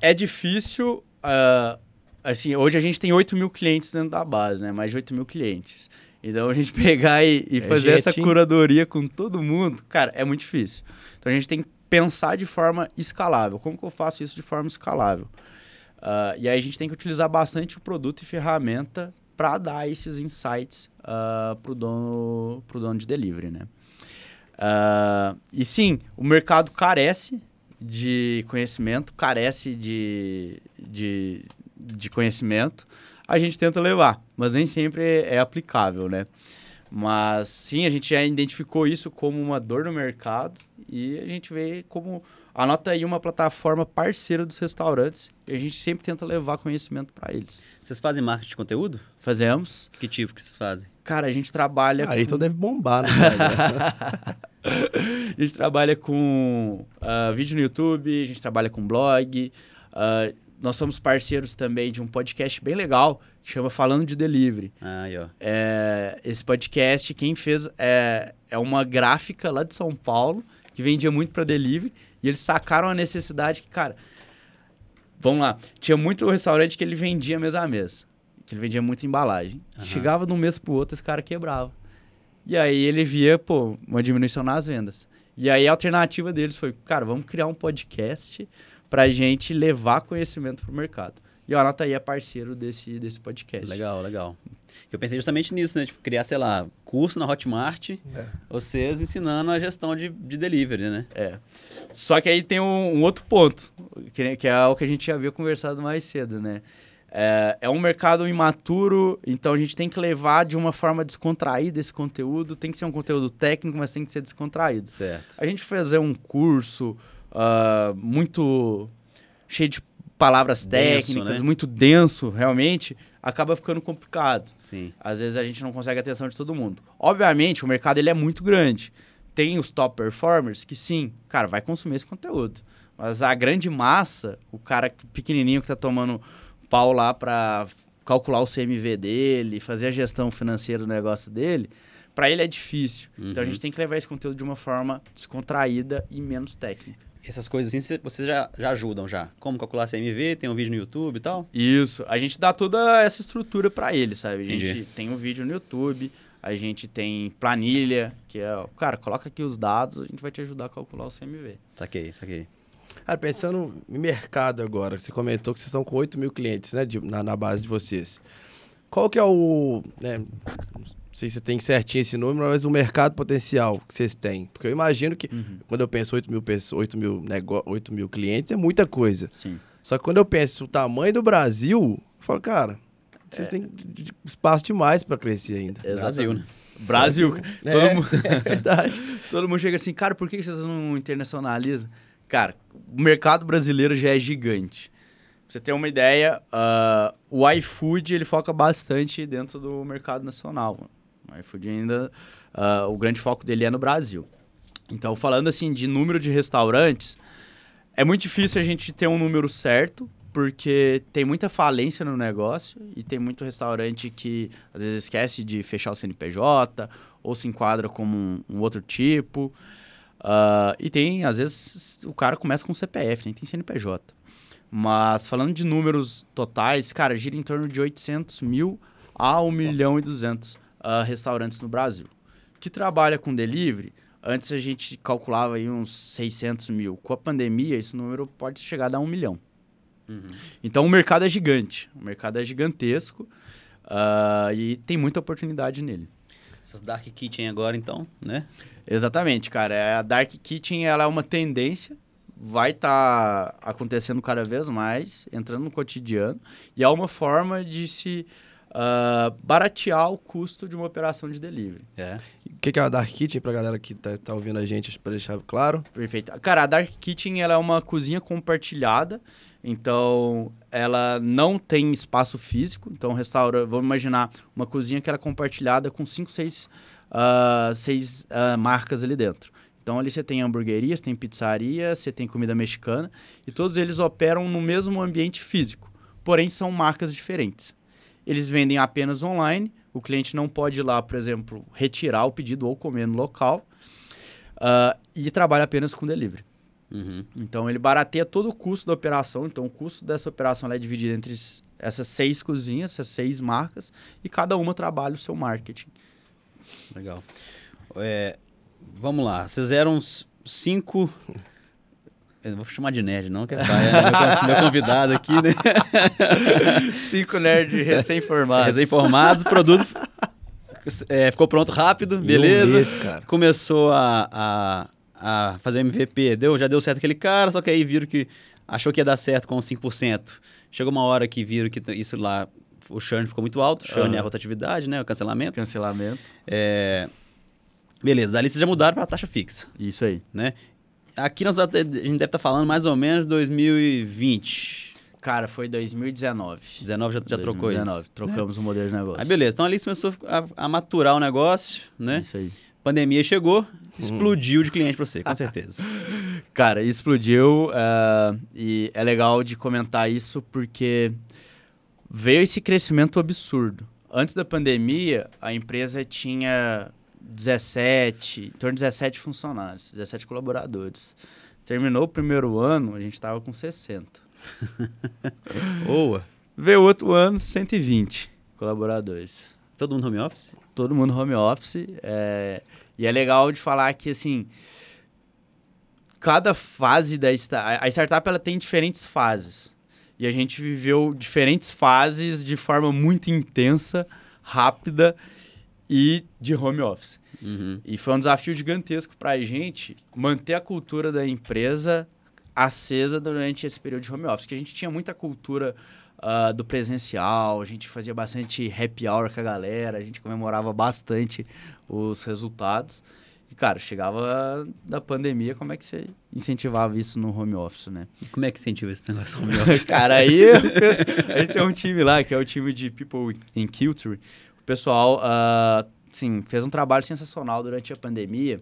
S1: é difícil. Uh, assim, hoje a gente tem 8 mil clientes dentro da base, né? Mais de 8 mil clientes. Então a gente *laughs* pegar e, e é fazer essa curadoria com todo mundo, cara, é muito difícil. Então a gente tem que pensar de forma escalável. Como que eu faço isso de forma escalável? Uh, e aí a gente tem que utilizar bastante o produto e ferramenta para dar esses insights uh, para o dono, pro dono de delivery, né? Uh, e sim, o mercado carece de conhecimento, carece de, de, de conhecimento, a gente tenta levar, mas nem sempre é aplicável, né? Mas sim, a gente já identificou isso como uma dor no mercado e a gente vê como anota aí uma plataforma parceira dos restaurantes e a gente sempre tenta levar conhecimento para eles.
S2: Vocês fazem marketing de conteúdo?
S1: Fazemos.
S2: Que tipo que vocês fazem?
S1: Cara, a gente trabalha.
S3: Aí com... então deve bombar, né? *laughs*
S1: a gente trabalha com uh, vídeo no YouTube, a gente trabalha com blog. Uh, nós somos parceiros também de um podcast bem legal que chama Falando de Delivery.
S2: Ah, aí, ó.
S1: É, esse podcast, quem fez é, é uma gráfica lá de São Paulo que vendia muito para delivery e eles sacaram a necessidade que, cara, vamos lá, tinha muito restaurante que ele vendia mês a mês, que ele vendia muita embalagem. Uhum. Chegava de um mês pro outro, esse cara quebrava. E aí ele via, pô, uma diminuição nas vendas. E aí a alternativa deles foi, cara, vamos criar um podcast pra gente levar conhecimento pro mercado. E o Anota aí é parceiro desse, desse podcast.
S2: Legal, legal. Eu pensei justamente nisso, né? Tipo, criar, sei lá, curso na Hotmart, é. vocês ensinando a gestão de, de delivery, né?
S1: É. Só que aí tem um, um outro ponto, que, que, é o que a gente já havia conversado mais cedo, né? É, é, um mercado imaturo, então a gente tem que levar de uma forma descontraída esse conteúdo. Tem que ser um conteúdo técnico, mas tem que ser descontraído.
S2: Certo.
S1: A gente fazer um curso uh, muito cheio de palavras denso, técnicas, né? muito denso, realmente, acaba ficando complicado.
S2: Sim.
S1: Às vezes a gente não consegue a atenção de todo mundo. Obviamente, o mercado ele é muito grande. Tem os top performers que sim, cara, vai consumir esse conteúdo. Mas a grande massa, o cara pequenininho que tá tomando pau lá para calcular o CMV dele, fazer a gestão financeira do negócio dele, para ele é difícil. Uhum. Então a gente uhum. tem que levar esse conteúdo de uma forma descontraída e menos técnica
S2: essas coisas assim, vocês já, já ajudam já. Como calcular CMV, tem um vídeo no YouTube e tal?
S1: Isso. A gente dá toda essa estrutura para ele, sabe? A gente Entendi. tem um vídeo no YouTube, a gente tem planilha, que é, cara, coloca aqui os dados, a gente vai te ajudar a calcular o CMV.
S2: Saquei, saquei.
S3: Cara, pensando em mercado agora, você comentou que vocês estão com 8 mil clientes, né, de, na, na base de vocês. Qual que é o, né, sei se você tem certinho esse número, mas o mercado potencial que vocês têm. Porque eu imagino que, uhum. quando eu penso 8 mil, pessoas, 8, mil 8 mil clientes, é muita coisa.
S1: Sim.
S3: Só que quando eu penso o tamanho do Brasil, eu falo, cara, vocês é. têm espaço demais para crescer ainda.
S1: Brasil, né? Brasil. É, todo mundo... *laughs* é verdade. *laughs* todo mundo chega assim, cara, por que vocês não internacionalizam? Cara, o mercado brasileiro já é gigante. Pra você ter uma ideia, uh, o iFood ele foca bastante dentro do mercado nacional. O iFood ainda, uh, o grande foco dele é no Brasil. Então, falando assim de número de restaurantes, é muito difícil a gente ter um número certo, porque tem muita falência no negócio e tem muito restaurante que às vezes esquece de fechar o CNPJ ou se enquadra como um, um outro tipo. Uh, e tem, às vezes, o cara começa com CPF, nem tem CNPJ. Mas falando de números totais, cara, gira em torno de 800 mil a 1 milhão e 200 uh, restaurantes no Brasil. Que trabalha com delivery, antes a gente calculava aí uns 600 mil. Com a pandemia, esse número pode chegar a dar um milhão. Uhum. Então o mercado é gigante, o mercado é gigantesco uh, e tem muita oportunidade nele.
S2: Essas Dark Kitchen agora, então, né?
S1: Exatamente, cara. É, a Dark Kitchen ela é uma tendência, vai estar tá acontecendo cada vez mais, entrando no cotidiano, e é uma forma de se uh, baratear o custo de uma operação de delivery.
S3: É. O que, que é a Dark Kitchen para a galera que está tá ouvindo a gente, para deixar claro?
S1: Perfeito. Cara, a Dark Kitchen ela é uma cozinha compartilhada, então ela não tem espaço físico. Então, restaura, vamos imaginar uma cozinha que era compartilhada com cinco, seis, uh, seis uh, marcas ali dentro. Então ali você tem hamburguerias, tem pizzaria, você tem comida mexicana e todos eles operam no mesmo ambiente físico, porém são marcas diferentes. Eles vendem apenas online. O cliente não pode ir lá, por exemplo, retirar o pedido ou comer no local. Uh, e trabalha apenas com delivery. Uhum. Então ele barateia todo o custo da operação. Então o custo dessa operação é dividido entre essas seis cozinhas, essas seis marcas, e cada uma trabalha o seu marketing.
S2: Legal. É, vamos lá, vocês eram cinco Eu vou chamar de nerd, não, que é, meu, meu convidado aqui, né? *laughs*
S1: Cinco nerds recém-formados.
S2: Recém-formados, produto é, ficou pronto rápido, beleza.
S3: Um mês, cara.
S2: Começou a, a, a fazer MVP, deu, já deu certo aquele cara, só que aí viram que achou que ia dar certo com 5%. Chegou uma hora que viram que isso lá, o churn ficou muito alto, churn é a rotatividade, né, o cancelamento.
S1: Cancelamento.
S2: É, beleza, dali vocês já mudaram para taxa fixa,
S1: Isso aí.
S2: né? Aqui nós, a gente deve estar falando mais ou menos 2020.
S1: Cara, foi 2019.
S2: 19 já, já trocou
S1: 2019.
S2: isso.
S1: Trocamos o modelo de negócio.
S2: Aí beleza, então ali começou a, a maturar o negócio, né?
S1: Isso aí.
S2: Pandemia chegou, explodiu de cliente para você, com certeza. *laughs*
S1: Cara, explodiu ah, e é legal de comentar isso porque veio esse crescimento absurdo. Antes da pandemia, a empresa tinha 17, em torno de 17 funcionários, 17 colaboradores. Terminou o primeiro ano, a gente estava com 60. *laughs*
S2: Boa.
S1: Veio outro ano, 120 colaboradores.
S2: Todo mundo home office?
S1: todo mundo home office. é, e é legal de falar que, assim, cada fase da startup... A startup, ela tem diferentes fases. E a gente viveu diferentes fases de forma muito intensa, rápida e de home office.
S2: Uhum.
S1: E foi um desafio gigantesco para a gente manter a cultura da empresa acesa durante esse período de home office. Que a gente tinha muita cultura ah, do presencial, a gente fazia bastante happy hour com a galera, a gente comemorava bastante os resultados. E, cara, chegava da pandemia, como é que você incentivava isso no home office, né?
S2: E como é que incentiva esse negócio home *laughs* office?
S1: Cara, aí *laughs* a gente tem um time lá, que é o time de People in Culture. Pessoal, ah, assim, fez um trabalho sensacional durante a pandemia.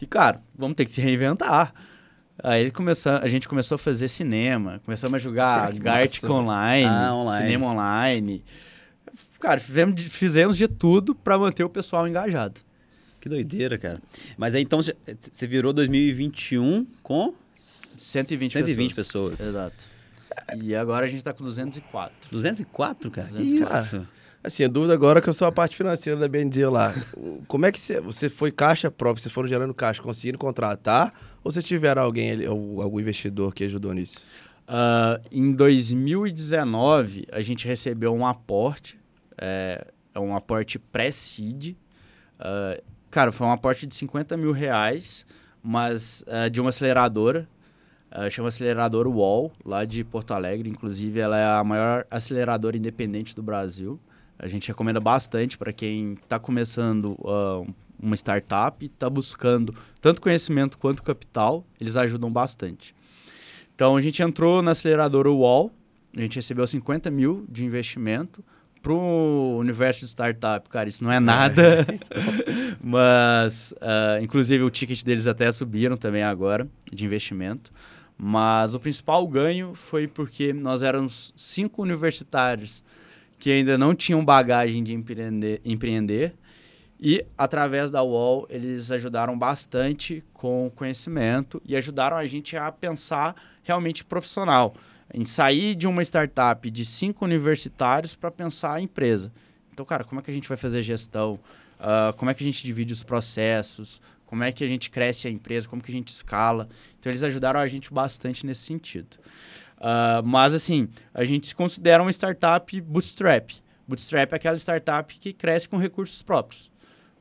S1: E, cara, vamos ter que se reinventar. Aí começou, a gente começou a fazer cinema, começamos a jogar *laughs*
S3: Que
S1: Gartic online,
S2: Ah, online.
S1: cinema online. Cara, fizemos de, fizemos de tudo para manter o pessoal engajado.
S2: Que doideira, cara. Mas aí então você- virou 2021 com
S1: 120,
S2: 120
S1: pessoas.
S2: pessoas.
S1: Exato. E agora a gente tá com 204.
S2: 204, cara? Que
S1: 204.
S2: isso?
S3: Assim, a dúvida agora é que eu sou a parte financeira da BND lá. Como é que você, você foi caixa própria, vocês foram gerando caixa, conseguindo contratar? Ou você tiveram alguém, algum investidor que ajudou nisso?
S1: Ah, em 2019, a gente recebeu um aporte, é, é um aporte pré-seed. Ah, cara, foi um aporte de 50 mil reais, mas ah, de uma aceleradora, ah, chama aceleradora UOL, lá de Porto Alegre. Inclusive, ela é a maior aceleradora independente do Brasil. A gente recomenda bastante para quem está começando ah, uma startup e está buscando tanto conhecimento quanto capital, eles ajudam bastante. Então a gente entrou na aceleradora UOL, a gente recebeu 50 mil de investimento para o universo de startup. Cara, isso não é nada, *laughs* mas ah, inclusive o ticket deles até subiram também agora de investimento. Mas o principal ganho foi porque nós éramos cinco universitários que ainda não tinham bagagem de empreender, empreender e através da UOL eles ajudaram bastante com conhecimento e ajudaram a gente a pensar realmente profissional, em sair de uma startup de cinco universitários para pensar a empresa. Então, cara, como é que a gente vai fazer gestão? Ah, como é que a gente divide os processos? Como é que a gente cresce a empresa? Como que a gente escala? Então, eles ajudaram a gente bastante nesse sentido. Ah, mas, assim, a gente se considera uma startup bootstrap. Bootstrap é aquela startup que cresce com recursos próprios.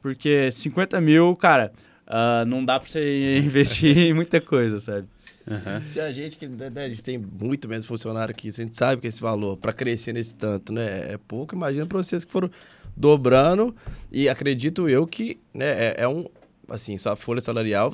S1: Porque 50 mil, cara, ah, não dá para você *laughs* investir em muita coisa, sabe?
S2: Aham.
S3: Se a gente, que né, a gente tem muito menos funcionário aqui, se a gente sabe que esse valor para crescer nesse tanto né, é pouco, imagina para vocês que foram dobrando e acredito eu que né, é, é um, assim, sua folha salarial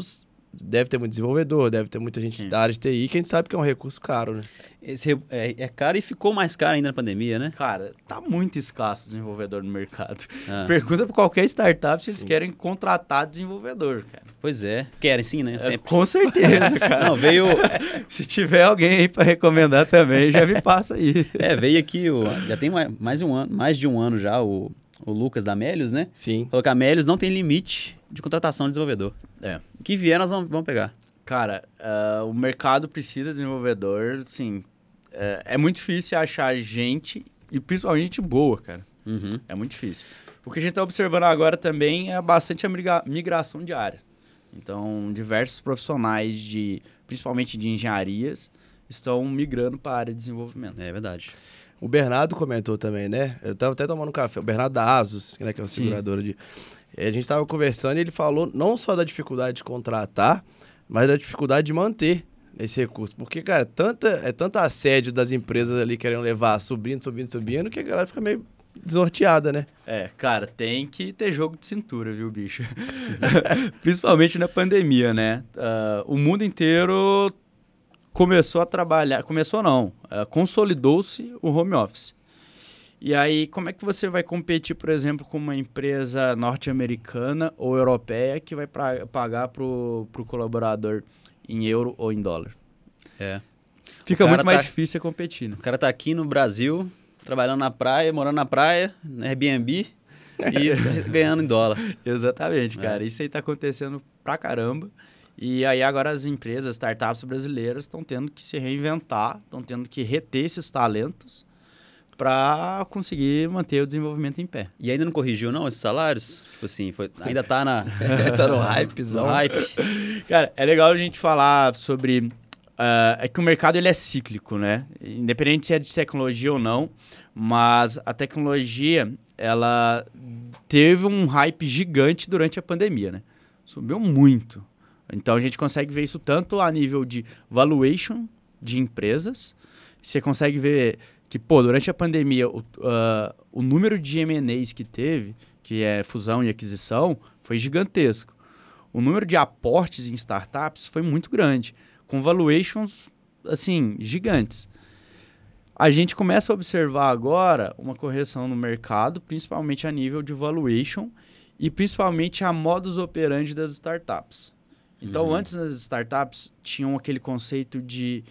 S3: deve ter muito desenvolvedor, deve ter muita gente
S1: Sim.
S3: da área de TI, que a gente sabe que é um recurso caro, né?
S2: Esse é, é caro e ficou mais caro ainda na pandemia, né?
S1: Cara, tá muito escasso desenvolvedor no mercado.
S2: Ah, *laughs*
S1: Pergunta para qualquer startup se eles
S3: Sim.
S1: querem contratar desenvolvedor, cara.
S2: Pois é. Querem sim, né?
S1: É, com certeza, *laughs* cara.
S2: Não, veio, *laughs*
S1: Se tiver alguém aí para recomendar também, já me passa aí.
S2: é, veio aqui, o, já tem mais, mais, um ano, mais de um ano já, o, o Lucas da Melios, né?
S3: Sim.
S2: Falou que a Melios não tem limite de contratação de desenvolvedor.
S1: É.
S2: O que vier, nós vamos, vamos pegar.
S1: Cara, ah, o mercado precisa de desenvolvedor, sim. É, é muito difícil achar gente, e principalmente gente boa, cara.
S2: Uhum.
S1: É muito difícil. O que a gente está observando agora também é bastante a migra- migração de área. Então, diversos profissionais de principalmente de engenharias, estão migrando para a área de desenvolvimento.
S2: É verdade.
S3: O Bernardo comentou também, né? Eu tava até tomando um café. O Bernardo da Asus, né, que é uma
S1: Sim.
S3: seguradora de. A gente tava conversando e ele falou não só da dificuldade de contratar, mas da dificuldade de manter esse recurso. Porque, cara, tanta, é tanto assédio das empresas ali querendo levar subindo, subindo, subindo, que a galera fica meio desnorteada, né?
S1: É, cara, tem que ter jogo de cintura, viu, bicho? *laughs* Principalmente na pandemia, né? Ah, o mundo inteiro começou a trabalhar, começou não, ah, consolidou-se o home office. E aí, como é que você vai competir, por exemplo, com uma empresa norte-americana ou europeia que vai pra- pagar pro, pro colaborador em euro ou em dólar?
S2: É.
S1: Fica
S2: O
S1: muito mais
S2: tá-
S1: difícil competir, né?
S2: O cara tá aqui no Brasil, trabalhando na praia, morando na praia, no Airbnb *laughs* e ganhando em dólar.
S1: Exatamente,
S2: É.
S1: cara. Isso aí tá acontecendo pra caramba. E aí agora as empresas, startups brasileiras estão tendo que se reinventar, estão tendo que reter esses talentos para conseguir manter o desenvolvimento em pé.
S2: E ainda não corrigiu, não, esses salários? Tipo assim, foi- *laughs* ainda tá na. *laughs*
S3: tá no hypezão.
S2: no hype.
S1: Cara, é legal a gente falar sobre. ah, é que o mercado ele é cíclico, né? Independente se é de tecnologia ou não, mas a tecnologia ela teve um hype gigante durante a pandemia, né? Subiu muito. Então a gente consegue ver isso tanto a nível de valuation de empresas. Você consegue ver que, pô, durante a pandemia, o, ah, o número de M&As que teve, que é fusão e aquisição, foi gigantesco. O número de aportes em startups foi muito grande, com valuations, assim, gigantes. A gente começa a observar agora uma correção no mercado, principalmente a nível de valuation e principalmente a modus operandi das startups. Então,
S2: Uhum.
S1: antes as startups tinham aquele conceito de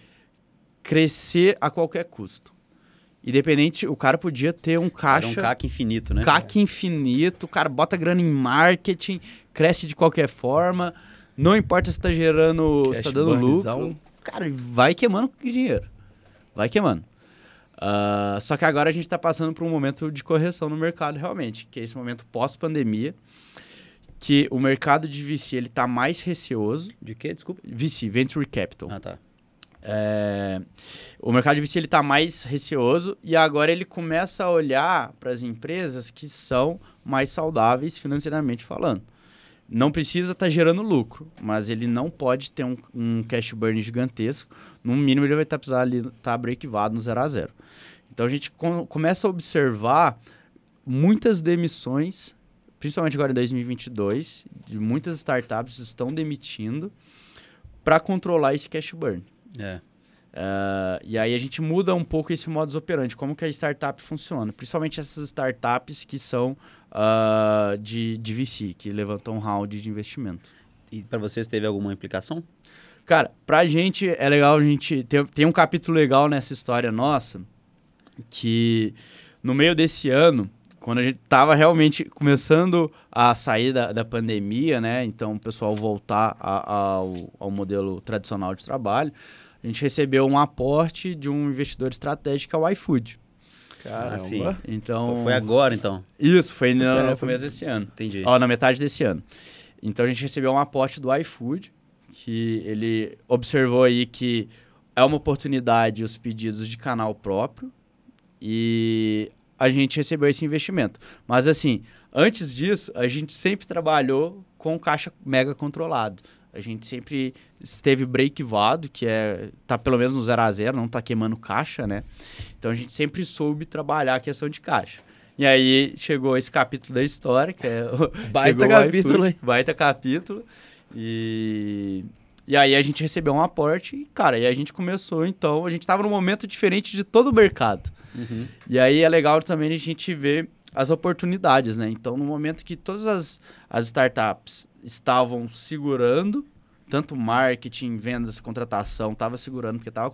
S1: crescer a qualquer custo. Independente, o cara podia ter um
S2: Era
S1: caixa
S2: um CAC infinito, né?
S1: CAC infinito, o cara bota grana em marketing, cresce de qualquer forma, não importa se tá gerando, se tá dando lucro, cara, vai queimando dinheiro, vai queimando. Ah, só que agora a gente tá passando por um momento de correção no mercado realmente, que é esse momento pós-pandemia, que o mercado de VC ele tá mais receoso,
S2: De quê? Desculpa.
S1: VC, Venture Capital,
S2: Ah, tá.
S1: é, o mercado de VC ele está mais receoso e agora ele começa a olhar para as empresas que são mais saudáveis financeiramente falando. Não precisa estar gerando lucro, mas ele não pode ter um, um cash burn gigantesco. No mínimo, ele vai estar precisar ali estar break-even no zero a zero. Então a gente com- começa a observar muitas demissões, principalmente agora em 2022, de muitas startups estão demitindo para controlar esse cash burn.
S2: É.
S1: Ah, e aí a gente muda um pouco esse modus operandi, como que a startup funciona. Principalmente essas startups que são ah, de, de VC, que levantam um round de investimento.
S2: E pra vocês teve alguma implicação?
S1: Cara, pra gente é legal a gente. Tem, tem um capítulo legal nessa história nossa que no meio desse ano, quando a gente tava realmente começando a sair da, da pandemia, né? Então o pessoal voltar a- ao, ao modelo tradicional de trabalho, a gente recebeu um aporte de um investidor estratégico, que é o iFood.
S3: Caramba.
S2: Ah, sim.
S1: Então.
S2: Foi agora, então.
S1: Isso, foi no,
S3: É,
S1: no
S3: foi-
S1: começo desse ano.
S2: Entendi.
S1: Ó, na metade desse ano. Então a gente recebeu um aporte do iFood, que ele observou aí que é uma oportunidade os pedidos de canal próprio e a gente recebeu esse investimento. Mas assim, antes disso, a gente sempre trabalhou com caixa mega controlado. A gente sempre esteve break-vado, que é tá pelo menos no zero a zero, não tá queimando caixa, né? Então a gente sempre soube trabalhar a questão de caixa. E aí chegou esse capítulo da história, que é o
S3: Baita *laughs* capítulo,
S1: iFood? Baita capítulo. E, e aí a gente recebeu um aporte e, cara, e a gente começou, então, a gente estava num momento diferente de todo o mercado.
S2: Uhum.
S1: E aí é legal também a gente ver as oportunidades, né? Então, no momento que todas as, as startups estavam segurando, tanto marketing, vendas, contratação, estava segurando porque estava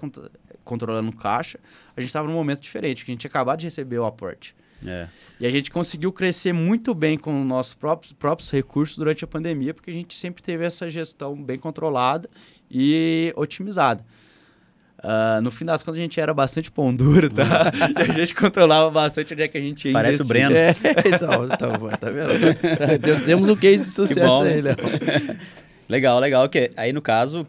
S1: controlando caixa, a gente estava num momento diferente, que a gente tinha acabado de receber o aporte.
S2: É.
S1: E a gente conseguiu crescer muito bem com os nossos próprios, próprios recursos durante a pandemia, porque a gente sempre teve essa gestão bem controlada e otimizada. Ah, no fim das contas, a gente era bastante pão duro, tá? *laughs* e a gente controlava bastante onde é que a gente ia
S2: Parece o
S1: investir.
S2: Breno.
S3: É, *laughs* então, então, tá vendo? Temos um case de sucesso aí, Léo. *laughs*
S2: Legal, legal. Que aí, no caso,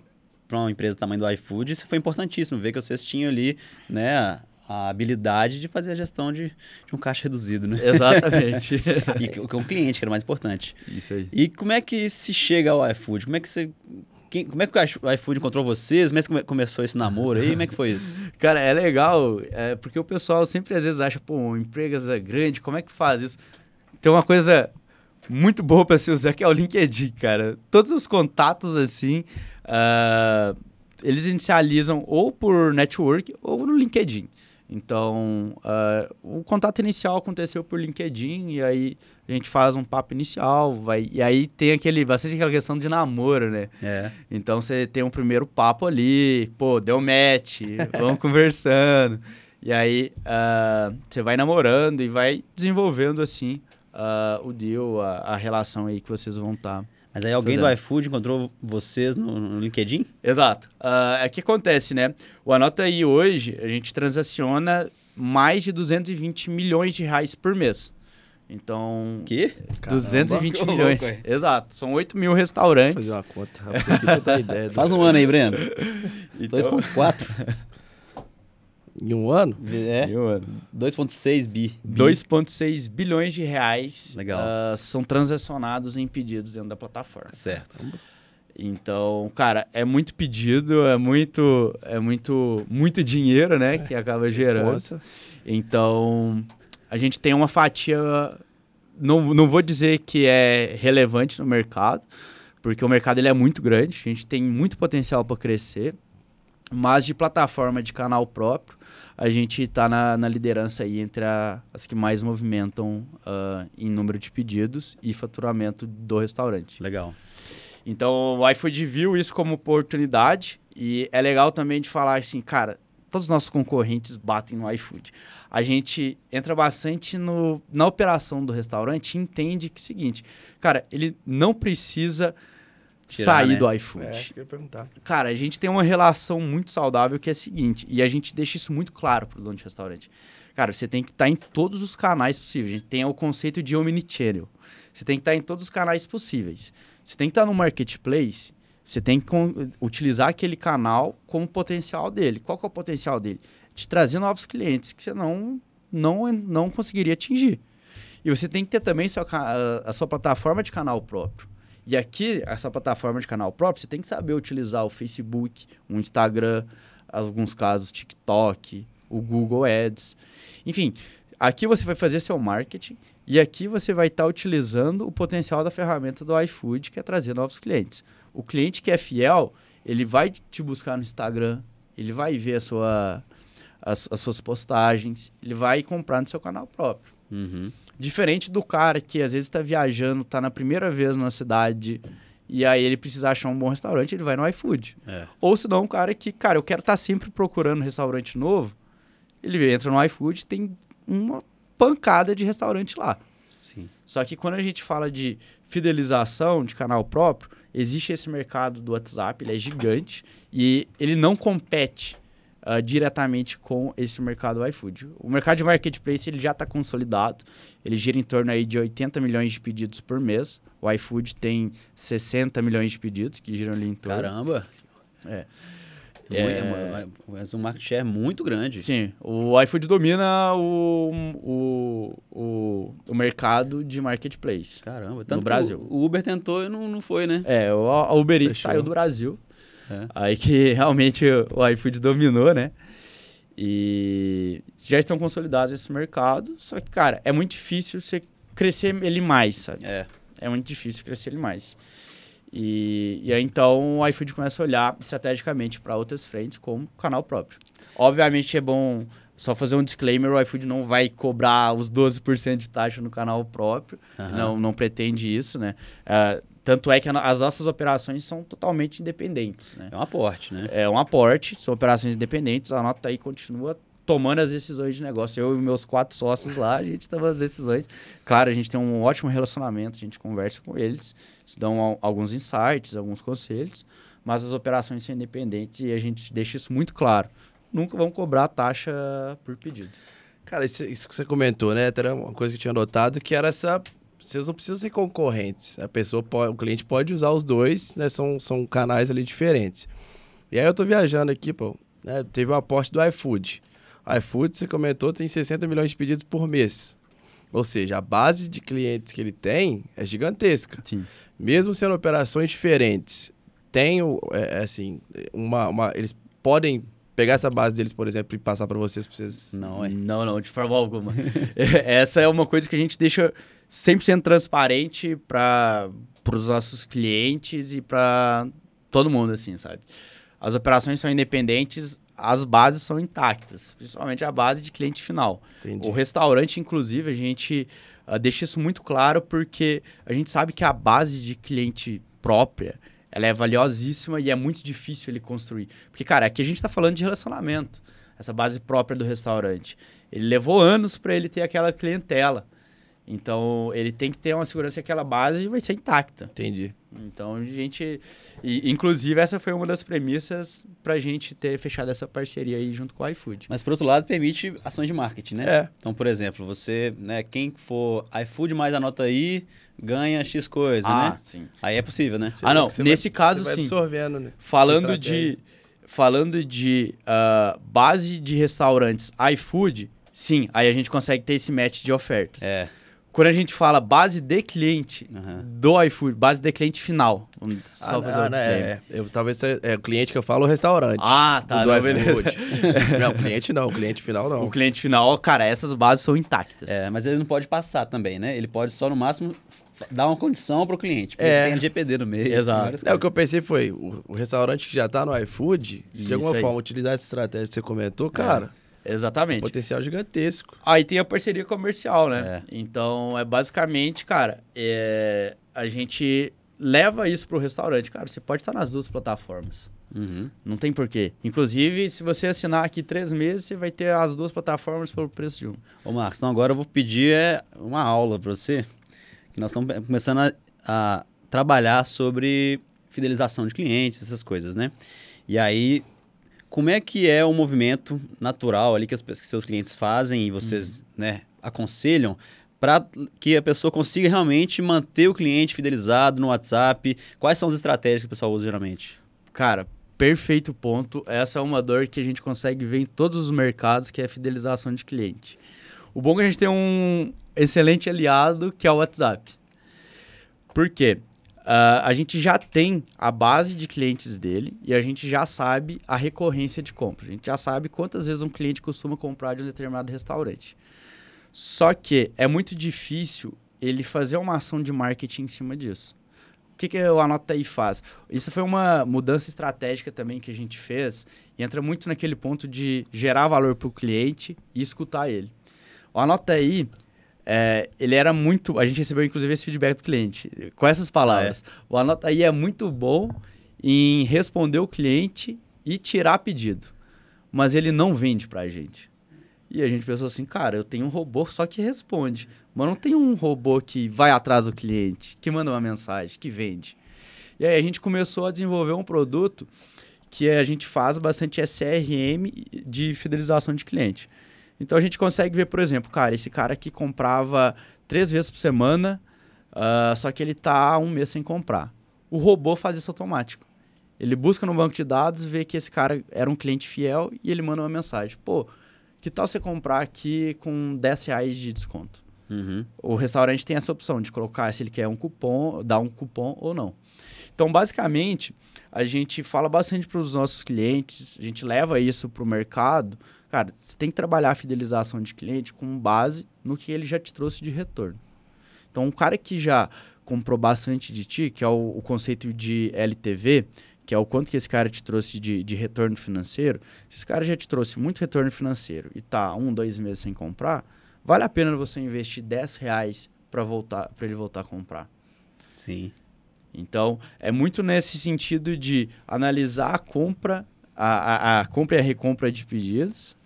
S2: para uma empresa do tamanho do iFood, isso foi importantíssimo, ver que vocês tinham ali, né, a, habilidade de fazer a gestão de, de um caixa reduzido, né?
S1: Exatamente. *laughs*
S2: e com o cliente, que era mais importante.
S1: Isso aí.
S2: E como é que se chega ao iFood? Como é que você... Quem, como é que o iFood encontrou vocês? Como é que começou esse namoro aí? Como é que foi isso?
S1: Cara, é legal, é, porque o pessoal sempre às vezes acha, pô, uma empresa grande, como é que faz isso? Tem uma coisa muito boa para se usar que é o LinkedIn, cara. Todos os contatos, assim, uh, eles inicializam ou por network ou no LinkedIn. Então, uh, o contato inicial aconteceu por LinkedIn e aí a gente faz um papo inicial, vai e aí tem aquele bastante aquela questão de namoro, né?
S2: É.
S1: Então você tem um primeiro papo ali, pô, deu match, *laughs* vamos conversando. E aí uh, você vai namorando e vai desenvolvendo assim uh, o deal, a, a, relação aí que vocês vão estar. Tá
S2: mas aí alguém fazendo. do iFood encontrou vocês no, no LinkedIn?
S1: Exato. Uh, é que acontece, né? O Anota aí hoje, a gente transaciona mais de 220 milhões de reais por mês. Então.
S2: Que?
S1: 220 Caramba, *laughs* milhões. Louco, Exato. São 8 mil restaurantes.
S3: Vou fazer uma conta dar ideia. *laughs*
S2: Faz um ano aí, Breno. *laughs* Então... 2,4.
S3: Em um ano?
S2: É.
S1: Em um ano.
S2: 2,6 bi.
S1: 2,6 bilhões de reais
S2: Legal.
S1: Uh, são transacionados em pedidos dentro da plataforma.
S2: Certo.
S1: Então, cara, é muito pedido, é muito, é muito, muito dinheiro, né, que acaba gerando. Responsa. Então, a gente tem uma fatia, não, não vou dizer que é relevante no mercado, porque o mercado ele é muito grande, a gente tem muito potencial para crescer, mas de plataforma de canal próprio, a gente está na, na, liderança aí entre a, as que mais movimentam uh, em número de pedidos e faturamento do restaurante.
S2: Legal.
S1: Então o iFood viu isso como oportunidade e é legal também de falar assim, cara, todos os nossos concorrentes batem no iFood. A gente entra bastante no, na operação do restaurante e entende que é o seguinte, cara, ele não precisa Tirar, sair né? do iFood. É,
S3: isso que eu ia perguntar.
S1: Cara, a gente tem uma relação muito saudável que é a seguinte, e a gente deixa isso muito claro pro dono de restaurante. Cara, você tem que estar tá em todos os canais possíveis. A gente tem o conceito de omnichannel. Você tem que estar tá em todos os canais possíveis. Você tem que estar tá no marketplace, você tem que utilizar aquele canal como potencial dele. Qual que é o potencial dele? De trazer novos clientes que você não, não, não conseguiria atingir. E você tem que ter também seu, a, a sua plataforma de canal próprio. E aqui, essa plataforma de canal próprio, você tem que saber utilizar o Facebook, o Instagram, alguns casos TikTok, o Google Ads. Enfim, aqui você vai fazer seu marketing e aqui você vai estar tá utilizando o potencial da ferramenta do iFood, que é trazer novos clientes. O cliente que é fiel, ele vai te buscar no Instagram, ele vai ver a sua, as, as suas postagens, ele vai comprar no seu canal próprio.
S2: Uhum.
S1: Diferente do cara que às vezes está viajando, está na primeira vez na cidade e aí ele precisa achar um bom restaurante, ele vai no iFood.
S2: É.
S1: Ou se não, um cara que, cara, eu quero estar tá sempre procurando um restaurante novo, ele entra no iFood tem uma pancada de restaurante lá.
S2: Sim.
S1: Só que quando a gente fala de fidelização de canal próprio, existe esse mercado do WhatsApp, ele é gigante e ele não compete uh, diretamente com esse mercado iFood. O mercado de marketplace ele já está consolidado, ele gira em torno aí de 80 milhões de pedidos por mês. O iFood tem 60 milhões de pedidos que giram ali em torno.
S2: Caramba!
S1: É.
S2: É, mas um market share muito grande.
S1: Sim, o iFood domina o, o, o, o mercado de marketplace.
S2: Caramba,
S1: no Brasil.
S2: O Uber tentou e não, não foi, né?
S1: É, o, a Uber Eats saiu do Brasil. É. Aí que *laughs* realmente o iFood dominou, né? E já estão consolidados esse mercado. Só que, cara, é muito difícil você crescer ele mais, sabe?
S2: É.
S1: É muito difícil crescer ele mais. E, e aí, então, o iFood começa a olhar estrategicamente para outras frentes como canal próprio. Obviamente, é bom só fazer um disclaimer, o iFood não vai cobrar os 12% de taxa no canal próprio. Uhum. Não, não pretende isso, né? Uh, tanto é que as nossas operações são totalmente independentes. Né?
S2: É um aporte, né?
S1: É um aporte, são operações independentes. A nota aí continua tomando as decisões de negócio. Eu e meus quatro sócios lá, a gente toma as decisões. Claro, a gente tem um ótimo relacionamento, a gente conversa com eles, eles dão alguns insights, alguns conselhos, mas as operações são independentes e a gente deixa isso muito claro. Nunca vão cobrar taxa por pedido.
S3: Cara, isso, isso que você comentou, né? Era uma coisa que eu tinha notado, que era essa vocês não precisam ser concorrentes. A pessoa pode, o cliente pode usar os dois, né? São, são canais ali diferentes. E aí eu tô viajando aqui, pô. né, teve um aporte do iFood. O iFood, você comentou, tem 60 milhões de pedidos por mês. Ou seja, a base de clientes que ele tem é gigantesca.
S1: Sim.
S3: Mesmo sendo operações diferentes, tem, é, é assim, uma, uma- eles podem pegar essa base deles, por exemplo, e passar para vocês, pra vocês...
S2: Não, é.
S1: Não, não, de forma alguma. *laughs* Essa é uma coisa que a gente deixa 100% transparente para os nossos clientes e para todo mundo, assim, sabe? As operações são independentes, as bases são intactas, principalmente a base de cliente final.
S3: Entendi.
S1: O restaurante, inclusive, a gente ah, deixa isso muito claro porque a gente sabe que a base de cliente própria ela é valiosíssima e é muito difícil ele construir. Porque, cara, aqui a gente está falando de relacionamento, essa base própria do restaurante. Ele levou anos para ele ter aquela clientela. Então, ele tem que ter uma segurança que aquela base vai ser intacta.
S3: Entendi.
S1: Então, a gente. E, inclusive, essa foi uma das premissas para a gente ter fechado essa parceria aí junto com o iFood.
S2: Mas por outro lado, permite ações de marketing, né?
S3: É.
S2: Então, por exemplo, você, né, quem for iFood mais anota aí, ganha X coisa,
S1: ah,
S2: né?
S1: sim.
S2: Aí é possível, né?
S1: Ah, não,
S3: Você
S1: nesse
S3: vai-
S1: caso,
S3: você
S1: sim.
S3: absorvendo, né?
S1: Falando de, falando de ah, base de restaurantes iFood, sim, aí a gente consegue ter esse match de ofertas.
S2: É.
S1: Quando a gente fala base de cliente
S2: Aham.
S1: do iFood, base de cliente final. Vamos só
S3: Ah,
S1: fazer
S3: não,
S1: um
S3: né, é, eu, talvez seja- é o cliente que eu falo, o restaurante.
S1: Ah, tá,
S3: O do
S1: não,
S3: iFood. *laughs* não, o cliente não, o cliente final não.
S1: O cliente final, cara, essas bases são intactas.
S2: É, mas ele não pode passar também, né? Ele pode só, no máximo, dar uma condição pro cliente. Porque
S3: É.
S2: tem LGPD no meio.
S1: Exato.
S3: É, o que eu pensei foi, o, o restaurante que já tá no iFood, se de alguma
S1: aí.
S3: forma utilizar essa estratégia que você comentou, cara,
S1: Exatamente.
S3: potencial gigantesco.
S1: Aí tem a parceria comercial, né?
S2: É.
S1: Então, é basicamente, cara, é, a gente leva isso pro restaurante. Cara, você pode estar nas duas plataformas.
S2: Uhum.
S1: Não tem porquê. Inclusive, se você assinar aqui três meses, você vai ter as duas plataformas pelo preço de um.
S2: Ô, Marcos, então agora eu vou pedir é, uma aula para você. Que nós estamos começando a, a trabalhar sobre fidelização de clientes, essas coisas, né? E aí, como é que é o movimento natural ali que, as, que seus clientes fazem e vocês né, aconselham para que a pessoa consiga realmente manter o cliente fidelizado no WhatsApp? Quais são as estratégias que o pessoal usa geralmente?
S1: Cara, perfeito ponto. Essa é uma dor que a gente consegue ver em todos os mercados, que é a fidelização de cliente. O bom é que a gente tem um excelente aliado, que é o WhatsApp. Por quê? Ah, a gente já tem a base de clientes dele e a gente já sabe a recorrência de compra. A gente já sabe quantas vezes um cliente costuma comprar de um determinado restaurante. Só que é muito difícil ele fazer uma ação de marketing em cima disso. O que, que o Anota aí faz? Isso foi uma mudança estratégica também que a gente fez e entra muito naquele ponto de gerar valor para o cliente e escutar ele. O Anota aí, é, ele era muito. A gente recebeu inclusive esse feedback do cliente com essas palavras. O Anota aí é muito bom em responder o cliente e tirar pedido, mas ele não vende para a gente. E a gente pensou assim, cara, eu tenho um robô só que responde, mas não tem um robô que vai atrás do cliente, que manda uma mensagem, que vende. E aí a gente começou a desenvolver um produto que a gente faz bastante SRM de fidelização de cliente. Então a gente consegue ver, por exemplo, cara, esse cara aqui comprava três vezes por semana, ah, só que ele tá há um mês sem comprar. O robô faz isso automático. Ele busca no banco de dados, vê que esse cara era um cliente fiel e ele manda uma mensagem. Pô, que tal você comprar aqui com 10 reais de desconto?
S2: Uhum.
S1: O restaurante tem essa opção de colocar se ele quer um cupom, dar um cupom ou não. Então, basicamente, a gente fala bastante para os nossos clientes, a gente leva isso para o mercado. Cara, você tem que trabalhar a fidelização de cliente com base no que ele já te trouxe de retorno. Então, um cara que já comprou bastante de ti, que é o, o conceito de LTV, que é o quanto que esse cara te trouxe de, de retorno financeiro, se esse cara já te trouxe muito retorno financeiro e tá um, dois meses sem comprar, vale a pena você investir 10 reais para voltar, para ele voltar a comprar.
S2: Sim.
S1: Então, é muito nesse sentido de analisar a compra, a, a, a compra e a recompra de pedidos,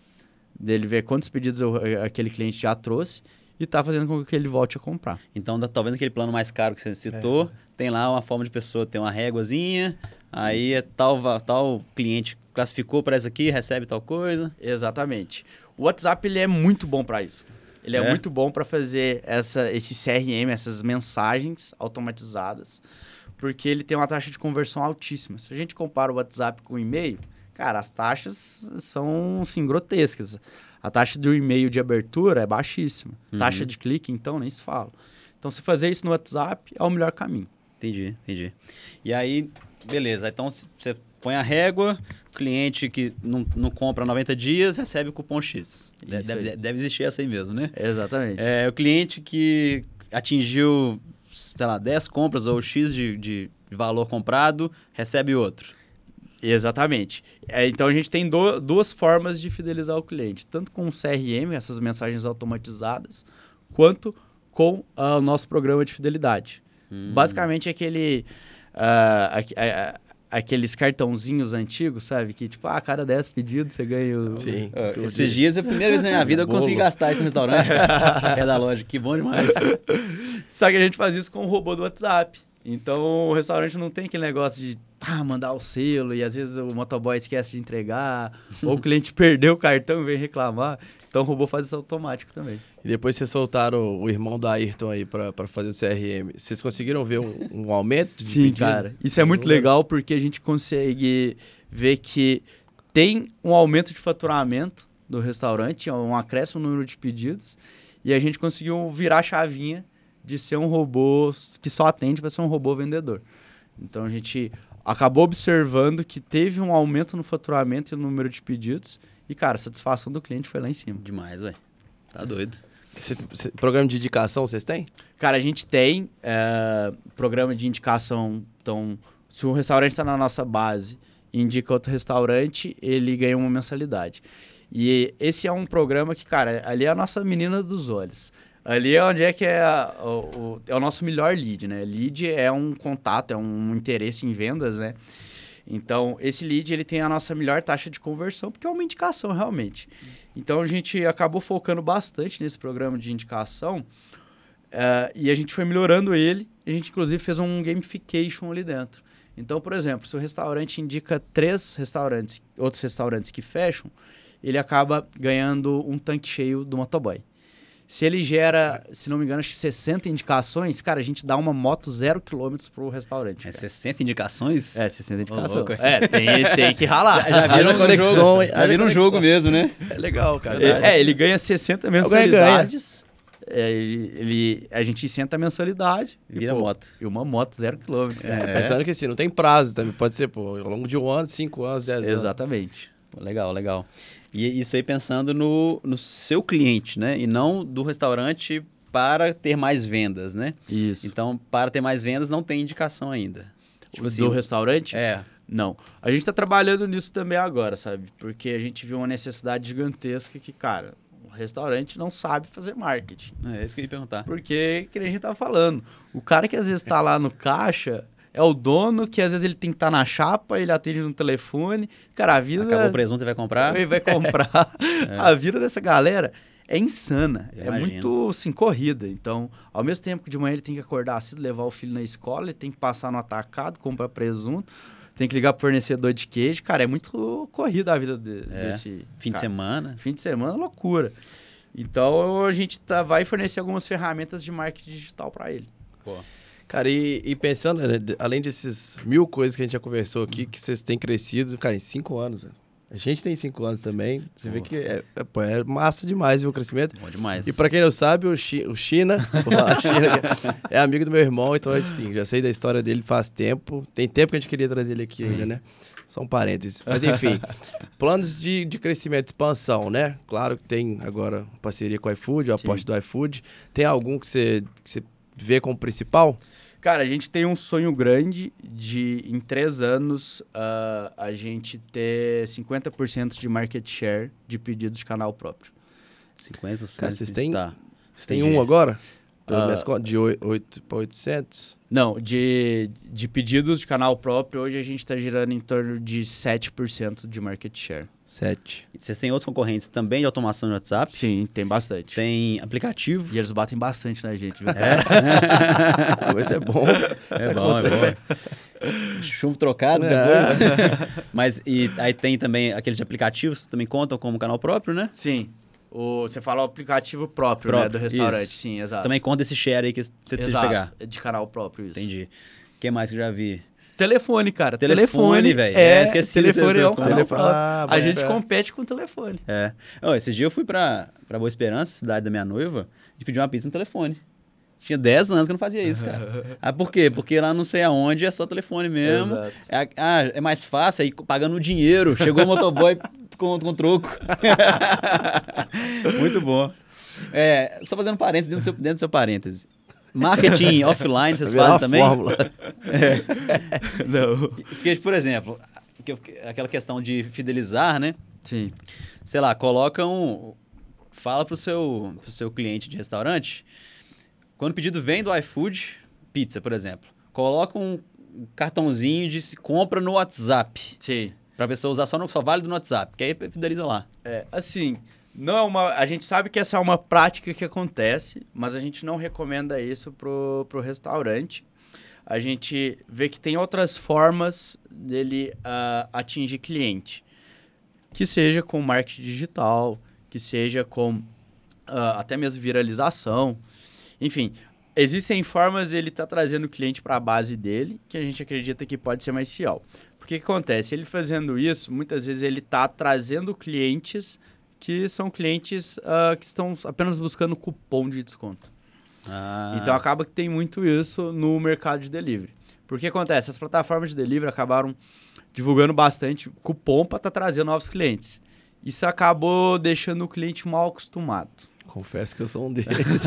S1: dele ver quantos pedidos o- aquele cliente já trouxe e tá fazendo com que ele volte a comprar.
S2: Então, da- talvez aquele plano mais caro que você citou, tem lá uma forma de pessoa ter uma réguazinha, aí é tal, tal cliente classificou para essa aqui, recebe tal coisa.
S1: Exatamente. O WhatsApp ele é muito bom para isso. Ele é,
S2: É?
S1: muito bom para fazer essa, esse CRM, essas mensagens automatizadas. porque ele tem uma taxa de conversão altíssima. Se a gente compara o WhatsApp com o e-mail, cara, as taxas são, assim, grotescas. A taxa do e-mail de abertura é baixíssima.
S2: Uhum.
S1: Taxa de clique, então, nem se fala. Então, se fazer isso no WhatsApp, é o melhor caminho.
S2: Entendi, entendi. E aí, beleza. Então você põe a régua, cliente que não, não compra 90 dias recebe o cupom X. De- Deve, deve existir essa aí mesmo, né?
S1: Exatamente.
S2: É, o cliente que atingiu, sei lá, 10 compras ou X de, de valor comprado, recebe outro.
S1: Exatamente. É, então a gente tem do- duas formas de fidelizar o cliente, tanto com o CRM, essas mensagens automatizadas, quanto com ah, o nosso programa de fidelidade. Basicamente aquele ah, aque- a- a- aqueles cartãozinhos antigos, sabe? Que tipo, ah, a cada 10 pedidos você ganha o...
S3: Sim.
S2: Ah, esses dias é a primeira vez na minha *laughs* vida que eu consegui gastar isso no restaurante. *laughs* é da loja, que bom demais.
S1: Só que a gente faz isso com o robô do WhatsApp. Então o restaurante não tem aquele negócio de ah, mandar o selo e às vezes o motoboy esquece de entregar, ou o cliente *laughs* perdeu o cartão e vem reclamar. Então o robô faz isso automático também.
S3: E depois vocês soltaram o irmão do Ayrton aí pra fazer o CRM. Vocês conseguiram ver um, um aumento de
S1: Sim,
S3: pedido?
S1: cara. Isso é muito legal porque a gente consegue ver que tem um aumento de faturamento do restaurante, um acréscimo no número de pedidos, e a gente conseguiu virar a chavinha de ser um robô que só atende para ser um robô vendedor. Então a gente acabou observando que teve um aumento no faturamento e no número de pedidos, e cara, a satisfação do cliente foi lá em cima.
S2: Demais, velho. Tá doido.
S3: Cê- cê- programa de indicação vocês têm?
S1: Cara, a gente tem é, programa de indicação. Então, se um restaurante está na nossa base e indica outro restaurante, ele ganha uma mensalidade. E esse é um programa que, cara, ali é a nossa menina dos olhos. Ali é onde é que é, o, o- é o nosso melhor lead, né? Lead é um contato, é um interesse em vendas, né? Então, esse lead, ele tem a nossa melhor taxa de conversão, porque é uma indicação, realmente. Então, a gente acabou focando bastante nesse programa de indicação, eh, e a gente foi melhorando ele. A gente, inclusive, fez um gamification ali dentro. Então, por exemplo, se o restaurante indica três restaurantes, outros restaurantes que fecham, ele acaba ganhando um tanque cheio do motoboy. Se ele gera, se não me engano, acho que 60 indicações, cara, a gente dá uma moto zero quilômetros pro restaurante.
S2: É
S1: cara.
S2: 60 indicações?
S1: É, 60 indicações. é, tem, tem que ralar.
S2: Já, já um
S3: conexão,
S2: jogo, já viram um
S3: conexão.
S2: jogo mesmo, né?
S3: É legal, cara.
S1: É, é, ele ganha 60
S3: ganha.
S1: mensalidades. É, ele, ele- a gente isenta a mensalidade. e,
S2: Vira
S1: pô,
S2: moto.
S1: E uma moto zero quilômetro.
S3: É,
S1: cara.
S3: Pensando que assim, não tem prazo também. Pode ser, pô, ao longo de um ano, cinco anos, dez anos.
S1: Exatamente.
S2: Legal, legal. E isso aí pensando no, no seu cliente, né? E não do restaurante para ter mais vendas, né?
S1: Isso.
S2: Então, para ter mais vendas, não tem indicação ainda. Tipo assim,
S1: do restaurante?
S2: É.
S1: Não. A gente tá trabalhando nisso também agora, sabe? Porque a gente viu uma necessidade gigantesca que, cara, o restaurante não sabe fazer marketing.
S2: É isso que eu ia perguntar.
S1: Porque, que a gente tava falando, o cara que às vezes tá lá no caixa é o dono que às vezes ele tem que estar na chapa, ele atende no telefone. Cara, a vida.
S2: Acabou o presunto e vai comprar?
S1: Ele *laughs* vai comprar. *laughs* A vida dessa galera é insana.
S2: Eu
S1: é
S2: imagino.
S1: muito, assim, corrida. Então, ao mesmo tempo que de manhã ele tem que acordar cedo, levar o filho na escola, ele tem que passar no atacado, comprar presunto, tem que ligar pro fornecedor de queijo. Cara, é muito corrida a vida de-
S2: É.
S1: desse...
S2: Fim de
S1: cara.
S2: semana?
S1: Fim de semana é loucura. Então, a gente tá, vai fornecer algumas ferramentas de marketing digital para ele.
S2: Pô.
S3: Cara, e, e pensando, né, além desses mil coisas que a gente já conversou aqui, que vocês têm crescido, cara, em cinco anos, velho. A gente tem cinco anos também. Você vê que é, é, é massa demais viu, o crescimento.
S2: Bom demais.
S3: E pra quem não sabe, o, Chi- o China, *laughs* China, é amigo do meu irmão, então assim, já sei da história dele faz tempo. Tem tempo que a gente queria trazer ele aqui ainda, né? Só um parênteses. Mas enfim, *laughs* planos de, de crescimento, expansão, né? Claro que tem agora parceria com o iFood, o
S1: Sim.
S3: aporte do iFood. Tem algum que você, que você vê como principal?
S1: Cara, a gente tem um sonho grande de, em três anos, ah, a gente ter 50% de market share de pedidos de canal próprio.
S2: 50%.
S3: Cara, vocês têm-
S2: Tá.
S3: Você tem
S2: Entendi.
S3: um agora? Pelas minhas contas, de 8 para 800?
S1: Não, de, de pedidos de canal próprio, hoje a gente está girando em torno de 7% de market share.
S3: 7.
S2: E Vocês têm outros concorrentes também de automação de WhatsApp?
S1: Sim, tem bastante.
S2: Tem aplicativo?
S1: E eles batem bastante na gente, viu? *laughs*
S3: Esse é bom.
S2: É bom, é bom. Chumbo trocado
S3: É.
S2: depois. *laughs* Mas e aí tem também aqueles aplicativos que também contam como canal próprio, né?
S1: Sim. O, você fala o aplicativo próprio, né,
S2: Próprio,
S1: do restaurante.
S2: isso.
S1: Sim, exato.
S2: Também conta esse share aí que você precisa
S1: exato,
S2: pegar.
S1: é de canal próprio, isso.
S2: Entendi. que mais que eu já vi?
S1: Telefone, cara.
S2: Telefone, velho.
S1: É,
S2: É, esqueci
S1: telefone é um
S2: telefone.
S3: Ah,
S1: A gente
S3: fé.
S1: compete com o telefone.
S2: É. Esses dias eu fui pra, pra Boa Esperança, cidade da minha noiva, e pedi uma pizza no telefone. Tinha 10 anos que eu não fazia isso, cara. *laughs* ah, por quê? Porque lá não sei aonde é só telefone mesmo. É, ah, é mais fácil aí pagando o dinheiro. Chegou o motoboy *laughs* com, com troco. *laughs* Muito bom. É, só fazendo parênteses dentro do seu, dentro do seu parêntese. Marketing offline, vocês fazem também?
S3: fórmula.
S1: Não.
S2: Porque, por exemplo, aquela questão de fidelizar, né?
S1: Sim.
S2: sei lá, coloca um. Fala pro seu, pro seu cliente de restaurante. Quando o pedido vem do iFood, pizza, por exemplo, coloca um cartãozinho de se compra no WhatsApp.
S1: Sim.
S2: Pra pessoa usar só, no, só válido no WhatsApp. Que aí fideliza lá.
S1: É, assim, não é uma. A gente sabe que essa é uma prática que acontece, mas a gente não recomenda isso pro, pro restaurante. A gente vê que tem outras formas dele ah, atingir cliente. Que seja com marketing digital, que seja com ah, até mesmo viralização. Enfim, existem formas ele tá trazendo o cliente para a base dele, que a gente acredita que pode ser mais fiel. Porque que acontece? Ele fazendo isso, muitas vezes ele está trazendo clientes que são clientes ah, que estão apenas buscando cupom de desconto.
S2: Ah,
S1: Então acaba que tem muito isso no mercado de delivery. Porque acontece, as plataformas de delivery acabaram divulgando bastante cupom para estar trazendo novos clientes. Isso acabou deixando o cliente mal acostumado.
S3: Confesso que eu sou um deles.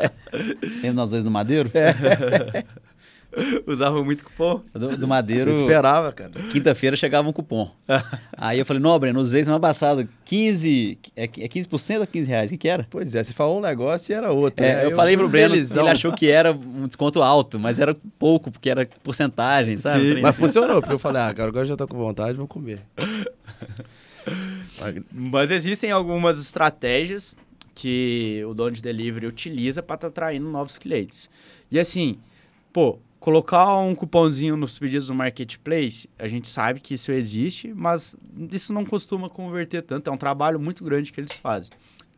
S3: *laughs*
S2: Lembra nós dois no Madeiro? *laughs*
S1: Usava muito cupom?
S2: Do, do
S3: Você
S2: Madeiro,
S3: esperava, cara.
S2: quinta-feira chegava um cupom. *laughs* aí eu falei, não, Breno, usei semana passada. 15. É, é 15% ou 15 reais? O que, que era?
S3: Pois é, você falou um negócio e era outro.
S2: É,
S3: né?
S2: eu, falei pro Breno,
S3: felizão.
S2: ele achou que era um desconto alto, mas era pouco, porque era porcentagem, sabe?
S1: Sim.
S3: Mas
S2: assim.
S3: funcionou, porque eu falei, ah, cara, agora eu já tô com vontade, vou comer.
S1: Mas existem algumas estratégias que o dono de delivery utiliza para estar atraindo novos clientes. E assim, pô, colocar um cupomzinho nos pedidos do marketplace, a gente sabe que isso existe, mas isso não costuma converter tanto. É um trabalho muito grande que eles fazem.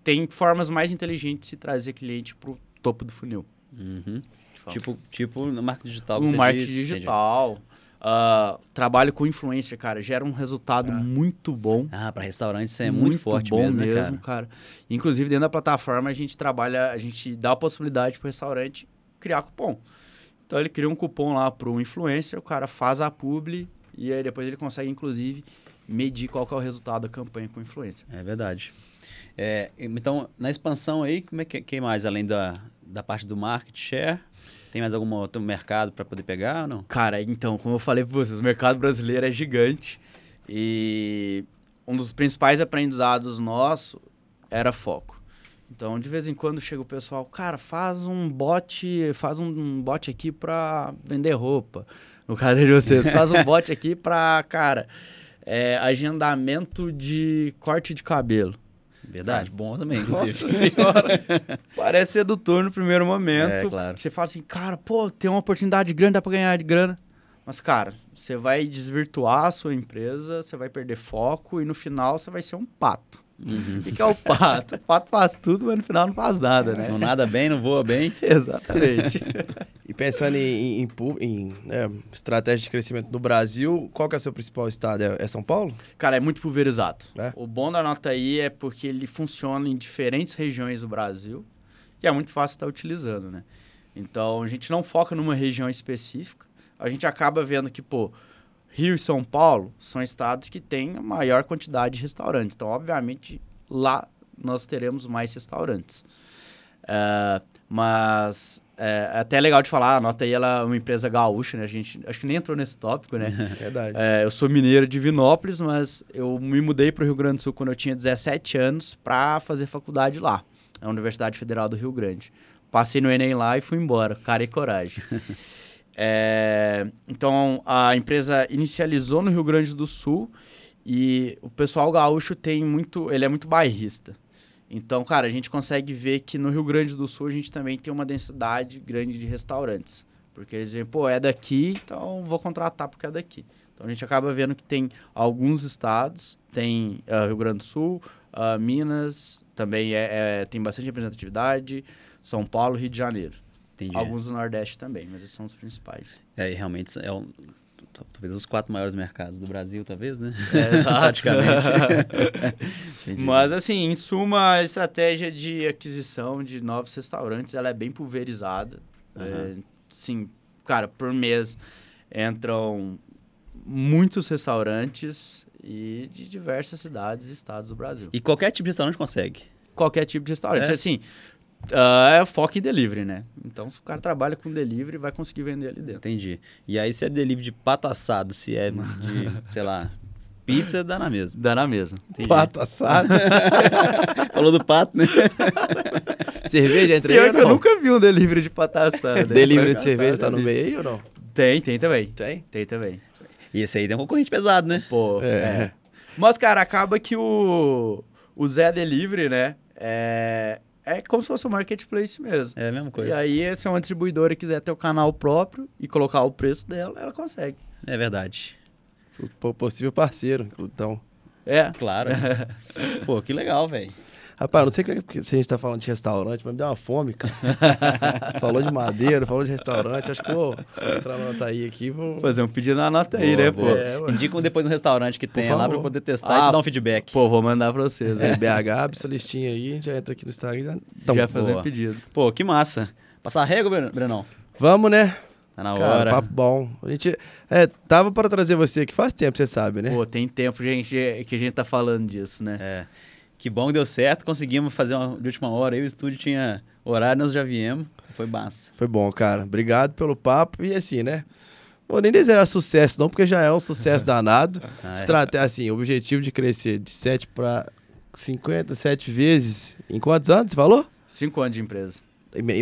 S1: Tem formas mais inteligentes de se trazer cliente para o topo do funil.
S2: Uhum. Tipo, tipo no marketing digital. que
S1: Um
S2: você
S1: marketing
S2: entendi.
S1: Ah, trabalho com influencer, cara, gera um resultado muito bom.
S2: Ah, para restaurante isso é muito, forte
S1: bom
S2: mesmo, né, cara?
S1: Inclusive, dentro da plataforma, a gente trabalha, a gente dá a possibilidade para o restaurante criar cupom. Então, ele cria um cupom lá para o influencer, o cara faz a publi e aí depois ele consegue, inclusive, medir qual que é o resultado da campanha com o influencer.
S2: É verdade. É, então, na expansão aí, como é que, quem mais, além da, da parte do market share, tem mais algum outro mercado para poder pegar ou não?
S1: Cara, então, como eu falei para vocês, o mercado brasileiro é gigante e um dos principais aprendizados nosso era foco. Então, de vez em quando chega o pessoal, cara, faz um bot, faz um bot aqui para vender roupa. No caso de vocês, faz um bot aqui para, cara, é, agendamento de corte de cabelo.
S2: Verdade, bom também, inclusive.
S1: Nossa senhora. *laughs* Parece sedutor no primeiro momento.
S2: É, claro.
S1: Você fala assim, cara, pô, tem uma oportunidade grande, dá pra ganhar de grana. Mas, cara, você vai desvirtuar a sua empresa, você vai perder foco e no final você vai ser um pato.
S2: Uhum.
S1: O que, que é o pato? O pato faz tudo, mas no final não faz nada, né?
S2: Não nada bem, não voa bem. *laughs*
S1: Exatamente. *laughs*
S3: E pensando em, em, em, né, estratégia de crescimento no Brasil, qual que é o seu principal estado? É, é São Paulo?
S1: Cara, é muito pulverizado.
S3: É?
S1: O bom da nota aí é porque ele funciona em diferentes regiões do Brasil e é muito fácil estar utilizando, né? Então, a gente não foca numa região específica. A gente acaba vendo que, pô, Rio e São Paulo são estados que têm a maior quantidade de restaurantes. Então, obviamente, lá nós teremos mais restaurantes. É, mas é até legal de falar, a nota aí ela é uma empresa gaúcha, né? A gente acho que nem entrou nesse tópico, né? *laughs*
S3: Verdade.
S1: É, eu sou mineiro de Vinópolis, mas eu me mudei para o Rio Grande do Sul quando eu tinha 17 anos para fazer faculdade lá, na Universidade Federal do Rio Grande. Passei no Enem lá e fui embora, cara e coragem. *laughs* É, então, a empresa inicializou no Rio Grande do Sul e o pessoal gaúcho tem muito, ele é muito bairrista. Então, cara, a gente consegue ver que no Rio Grande do Sul a gente também tem uma densidade grande de restaurantes. Porque eles dizem, pô, é daqui, então vou contratar porque é daqui. Então a gente acaba vendo que tem alguns estados, tem ah, Rio Grande do Sul, ah, Minas, também é, é- tem bastante representatividade, São Paulo, Rio de Janeiro.
S2: Entendi.
S1: Alguns do Nordeste também, mas esses são os principais.
S2: É, e realmente é um, talvez os quatro maiores mercados do Brasil, talvez, né?
S1: É. *laughs*
S2: Praticamente. *laughs*
S1: Mas assim, em suma, a estratégia de aquisição de novos restaurantes, ela é bem pulverizada.
S2: Aham.
S1: É, sim, cara, por mês entram muitos restaurantes e de diversas cidades e estados do Brasil.
S2: E qualquer tipo de restaurante consegue.
S1: Qualquer tipo de restaurante.
S2: É?
S1: Assim, ah, é foco em delivery, né? Então, se o cara trabalha com delivery, vai conseguir vender ali dentro.
S2: Entendi. E aí, se é delivery de pato assado, se é de, sei lá, pizza, dá na mesma.
S1: Dá na mesma.
S2: Entendi.
S3: Pato assado. *laughs*
S2: Falou do pato, né? *laughs*
S3: cerveja entra
S1: Pior que eu nunca vi um delivery de patassada.
S3: Delivery de
S1: Pato
S3: cerveja
S1: assado
S3: tá no meio aí ou não?
S1: Tem, tem também.
S3: Tem?
S1: Tem também.
S2: E esse aí tem um concorrente pesado, né?
S1: Pô,
S3: É.
S1: é. Mas, cara, acaba que o, o Zé Delivery, né? É, é como se fosse um marketplace mesmo.
S2: É a mesma
S1: E
S2: coisa.
S1: aí, se uma distribuidora quiser ter o canal próprio e colocar o preço dela, ela consegue.
S2: É verdade.
S3: Pô, Possível parceiro, então.
S1: É.
S2: Claro. *laughs* Pô, que legal, velho.
S3: Rapaz, não sei que- porque se a gente tá falando de restaurante, mas me deu uma fome, cara. *laughs* falou de madeira, falou de restaurante. Acho que vou entrar na Nataí aqui vou.
S1: Fazer um pedido na nota aí,
S2: Boa,
S1: né, pô?
S3: É, ué.
S2: Indica um depois um restaurante que tenha lá pra poder testar e
S1: Ah,
S2: te dar um feedback.
S1: Pô, vou mandar pra vocês,
S3: É,
S1: né?
S3: BH, abre sua listinha aí, já entra aqui no Instagram. Então,
S1: Já fazer
S2: boa.
S1: um pedido.
S2: Pô, que massa. Passar a régua, Bren- Brenão?
S3: Vamos, né?
S2: Tá na
S3: Cara,
S2: hora.
S3: papo bom. A gente. É, tava para trazer você aqui faz tempo, você sabe, né?
S1: Pô, tem tempo gente, que a gente tá falando disso, né?
S2: É. Que bom que deu certo. Conseguimos fazer uma, de última hora. Aí o estúdio tinha horário, nós já viemos. Foi massa.
S3: Foi bom, cara. Obrigado pelo papo. E assim, né? Vou nem desejar sucesso, não, porque já é um sucesso *laughs* danado.
S2: Ah, é.
S3: Estratégia, assim, o objetivo de crescer de 7 para 57 vezes. Em quantos anos você falou?
S1: Cinco anos de empresa.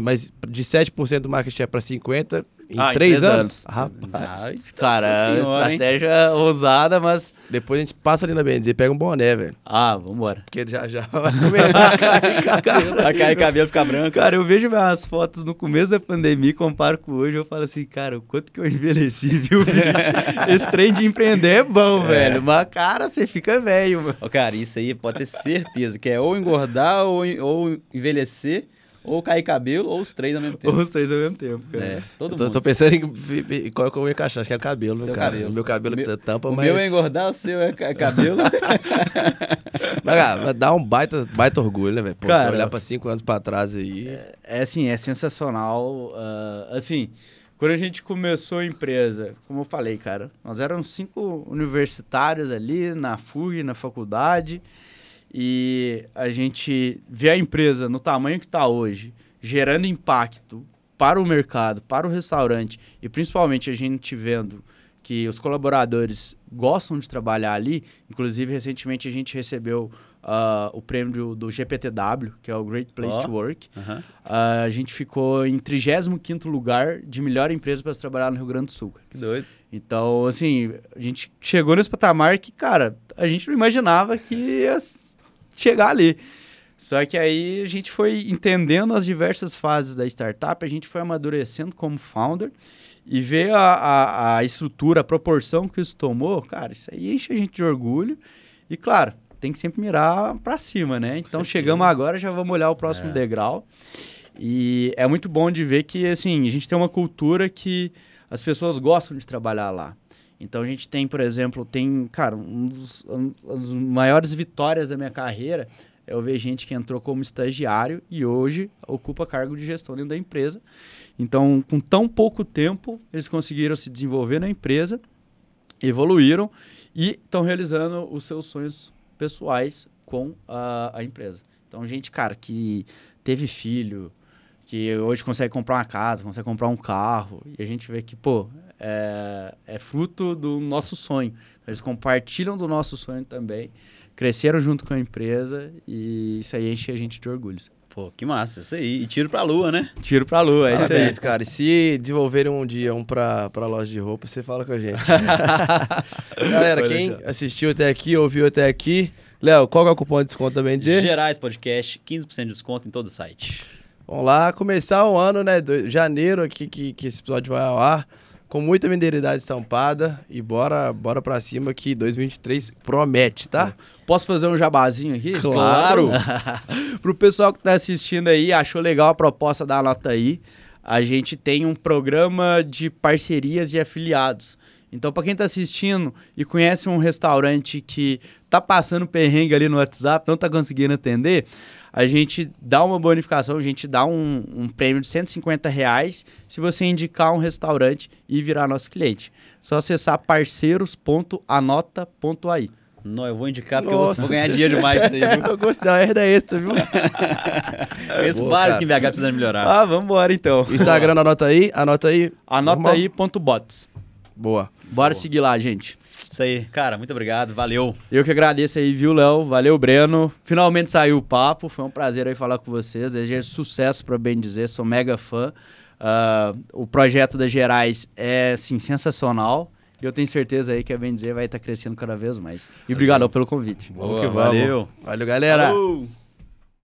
S3: Mas de 7% do market share para 50 em
S1: Ah, em
S3: 3
S1: três
S3: anos?
S1: anos.
S3: Rapaz.
S2: Ai,
S1: Cara, é
S2: senhora, hein?
S1: estratégia ousada, mas...
S3: Depois a gente passa ali na Benzer e pega um boné, velho.
S1: Ah, vambora.
S3: Porque já já *laughs* vai começar a cair *laughs* cabelo.
S2: Vai cair cabelo, ficar branco.
S1: Cara, eu vejo minhas fotos no começo da pandemia e comparo com hoje, eu falo assim, cara, o quanto que eu envelheci, *laughs* viu, bicho? Esse trem de empreender é bom, velho. Mas, cara, você fica velho, mano.
S2: Ô, cara, isso aí pode ter certeza que é ou engordar, ou, ou envelhecer, ou cair cabelo, ou os três ao mesmo tempo.
S1: Os três ao mesmo tempo, cara.
S2: É, todo
S3: Eu tô,
S2: mundo.
S3: tô pensando em, em- em qual que eu vou encaixar. Acho que é o cabelo,
S2: Seu
S3: cara.
S2: cabelo.
S3: O meu cabelo
S2: O meu-
S3: tampa,
S2: o
S3: mas...
S2: meu é engordar, o seu é ca- cabelo. *laughs*
S3: Mas, cara, dá um baita, baita orgulho, né, velho? Pô,
S1: Cara,
S3: você olhar pra cinco anos pra trás aí...
S1: É assim, é sensacional. ah, assim, quando a gente começou a empresa, como eu falei, cara, nós éramos cinco universitários ali na FUG, na faculdade, e a gente vê a empresa no tamanho que está hoje, gerando impacto para o mercado, para o restaurante, e principalmente a gente vendo que os colaboradores gostam de trabalhar ali. Inclusive, recentemente a gente recebeu ah, o prêmio do, do GPTW, que é o Great Place
S2: Ó.
S1: to Work. Ah, a gente ficou em 35º lugar de melhor empresa para se trabalhar no Rio Grande do Sul. cara.
S2: Que doido.
S1: Então, assim, a gente chegou nesse patamar que, cara, a gente não imaginava que ia chegar ali. Só que aí a gente foi entendendo as diversas fases da startup, a gente foi amadurecendo como founder e ver a, a, a estrutura, a proporção que isso tomou, cara, isso aí enche a gente de orgulho. E, claro, tem que sempre mirar para cima, né? Então, chegamos agora, já vamos olhar o próximo
S2: É.
S1: degrau. E é muito bom de ver que, assim, a gente tem uma cultura que as pessoas gostam de trabalhar lá. Então a gente tem, por exemplo, tem, cara, um dos, um maiores vitórias da minha carreira é eu ver gente que entrou como estagiário e hoje ocupa cargo de gestão dentro da empresa. Então, com tão pouco tempo, eles conseguiram se desenvolver na empresa, evoluíram e estão realizando os seus sonhos pessoais com a, a empresa. Então, gente, cara, que teve filho, que hoje consegue comprar uma casa, consegue comprar um carro, e a gente vê que, pô, é, é fruto do nosso sonho. Eles compartilham do nosso sonho também, cresceram junto com a empresa, e isso aí enche a gente de orgulhos.
S2: Pô, que massa, isso aí. E tiro pra lua, né?
S1: Tiro pra lua, é isso aí.
S3: Parabéns, cara. E se desenvolverem um dia um pra, pra loja de roupa, você fala com a gente. *laughs* Galera,
S1: Pode
S3: quem assistiu até aqui, ouviu até aqui. Léo, qual que é o cupom de desconto também dizer?
S2: Gerais Podcast, 15% de desconto em todo o site.
S3: Vamos lá, começar o ano, né? do- janeiro aqui que, que esse episódio vai ao ar. Com muita mineiridade estampada. E bora, bora pra cima que 2023 promete, tá?
S1: Posso fazer um jabazinho aqui?
S3: Claro. *laughs*
S1: Pro pessoal que tá assistindo aí, achou legal a proposta da Anota aí. a gente tem um programa de parcerias e afiliados. Então, para quem está assistindo e conhece um restaurante que tá passando perrengue ali no WhatsApp, não tá conseguindo atender, a gente dá uma bonificação, a gente dá um, um prêmio de 150 reais se você indicar um restaurante e virar nosso cliente. Só acessar parceiros.anota.ai.
S2: Não, eu vou indicar porque
S3: Nossa,
S2: eu vou ganhar dinheiro demais isso aí, viu? *laughs*
S3: Eu gostei, uma herda extra, viu? *laughs*
S2: Conheço
S3: Boa,
S2: vários
S3: cara.
S2: que em BH precisam melhorar.
S1: Ah, vamos embora então.
S3: O Instagram anota aí, anota aí.
S1: Anota
S3: Normal?
S1: aí ponto bots.
S3: Boa.
S1: Bora seguir lá, gente.
S2: Isso aí. Cara, muito obrigado. Valeu.
S1: Eu que agradeço aí, viu, Léo? Valeu, Breno. Finalmente saiu o papo. Foi um prazer aí falar com vocês. Desejo sucesso, para bem dizer. Sou mega fã. Ah, o projeto da Gerais é, assim, sensacional. E eu tenho certeza aí que a Bem Dizer vai estar crescendo cada vez mais. E obrigado pelo convite.
S2: Boa,
S3: que
S2: valeu.
S3: Valeu, galera.
S2: Falou.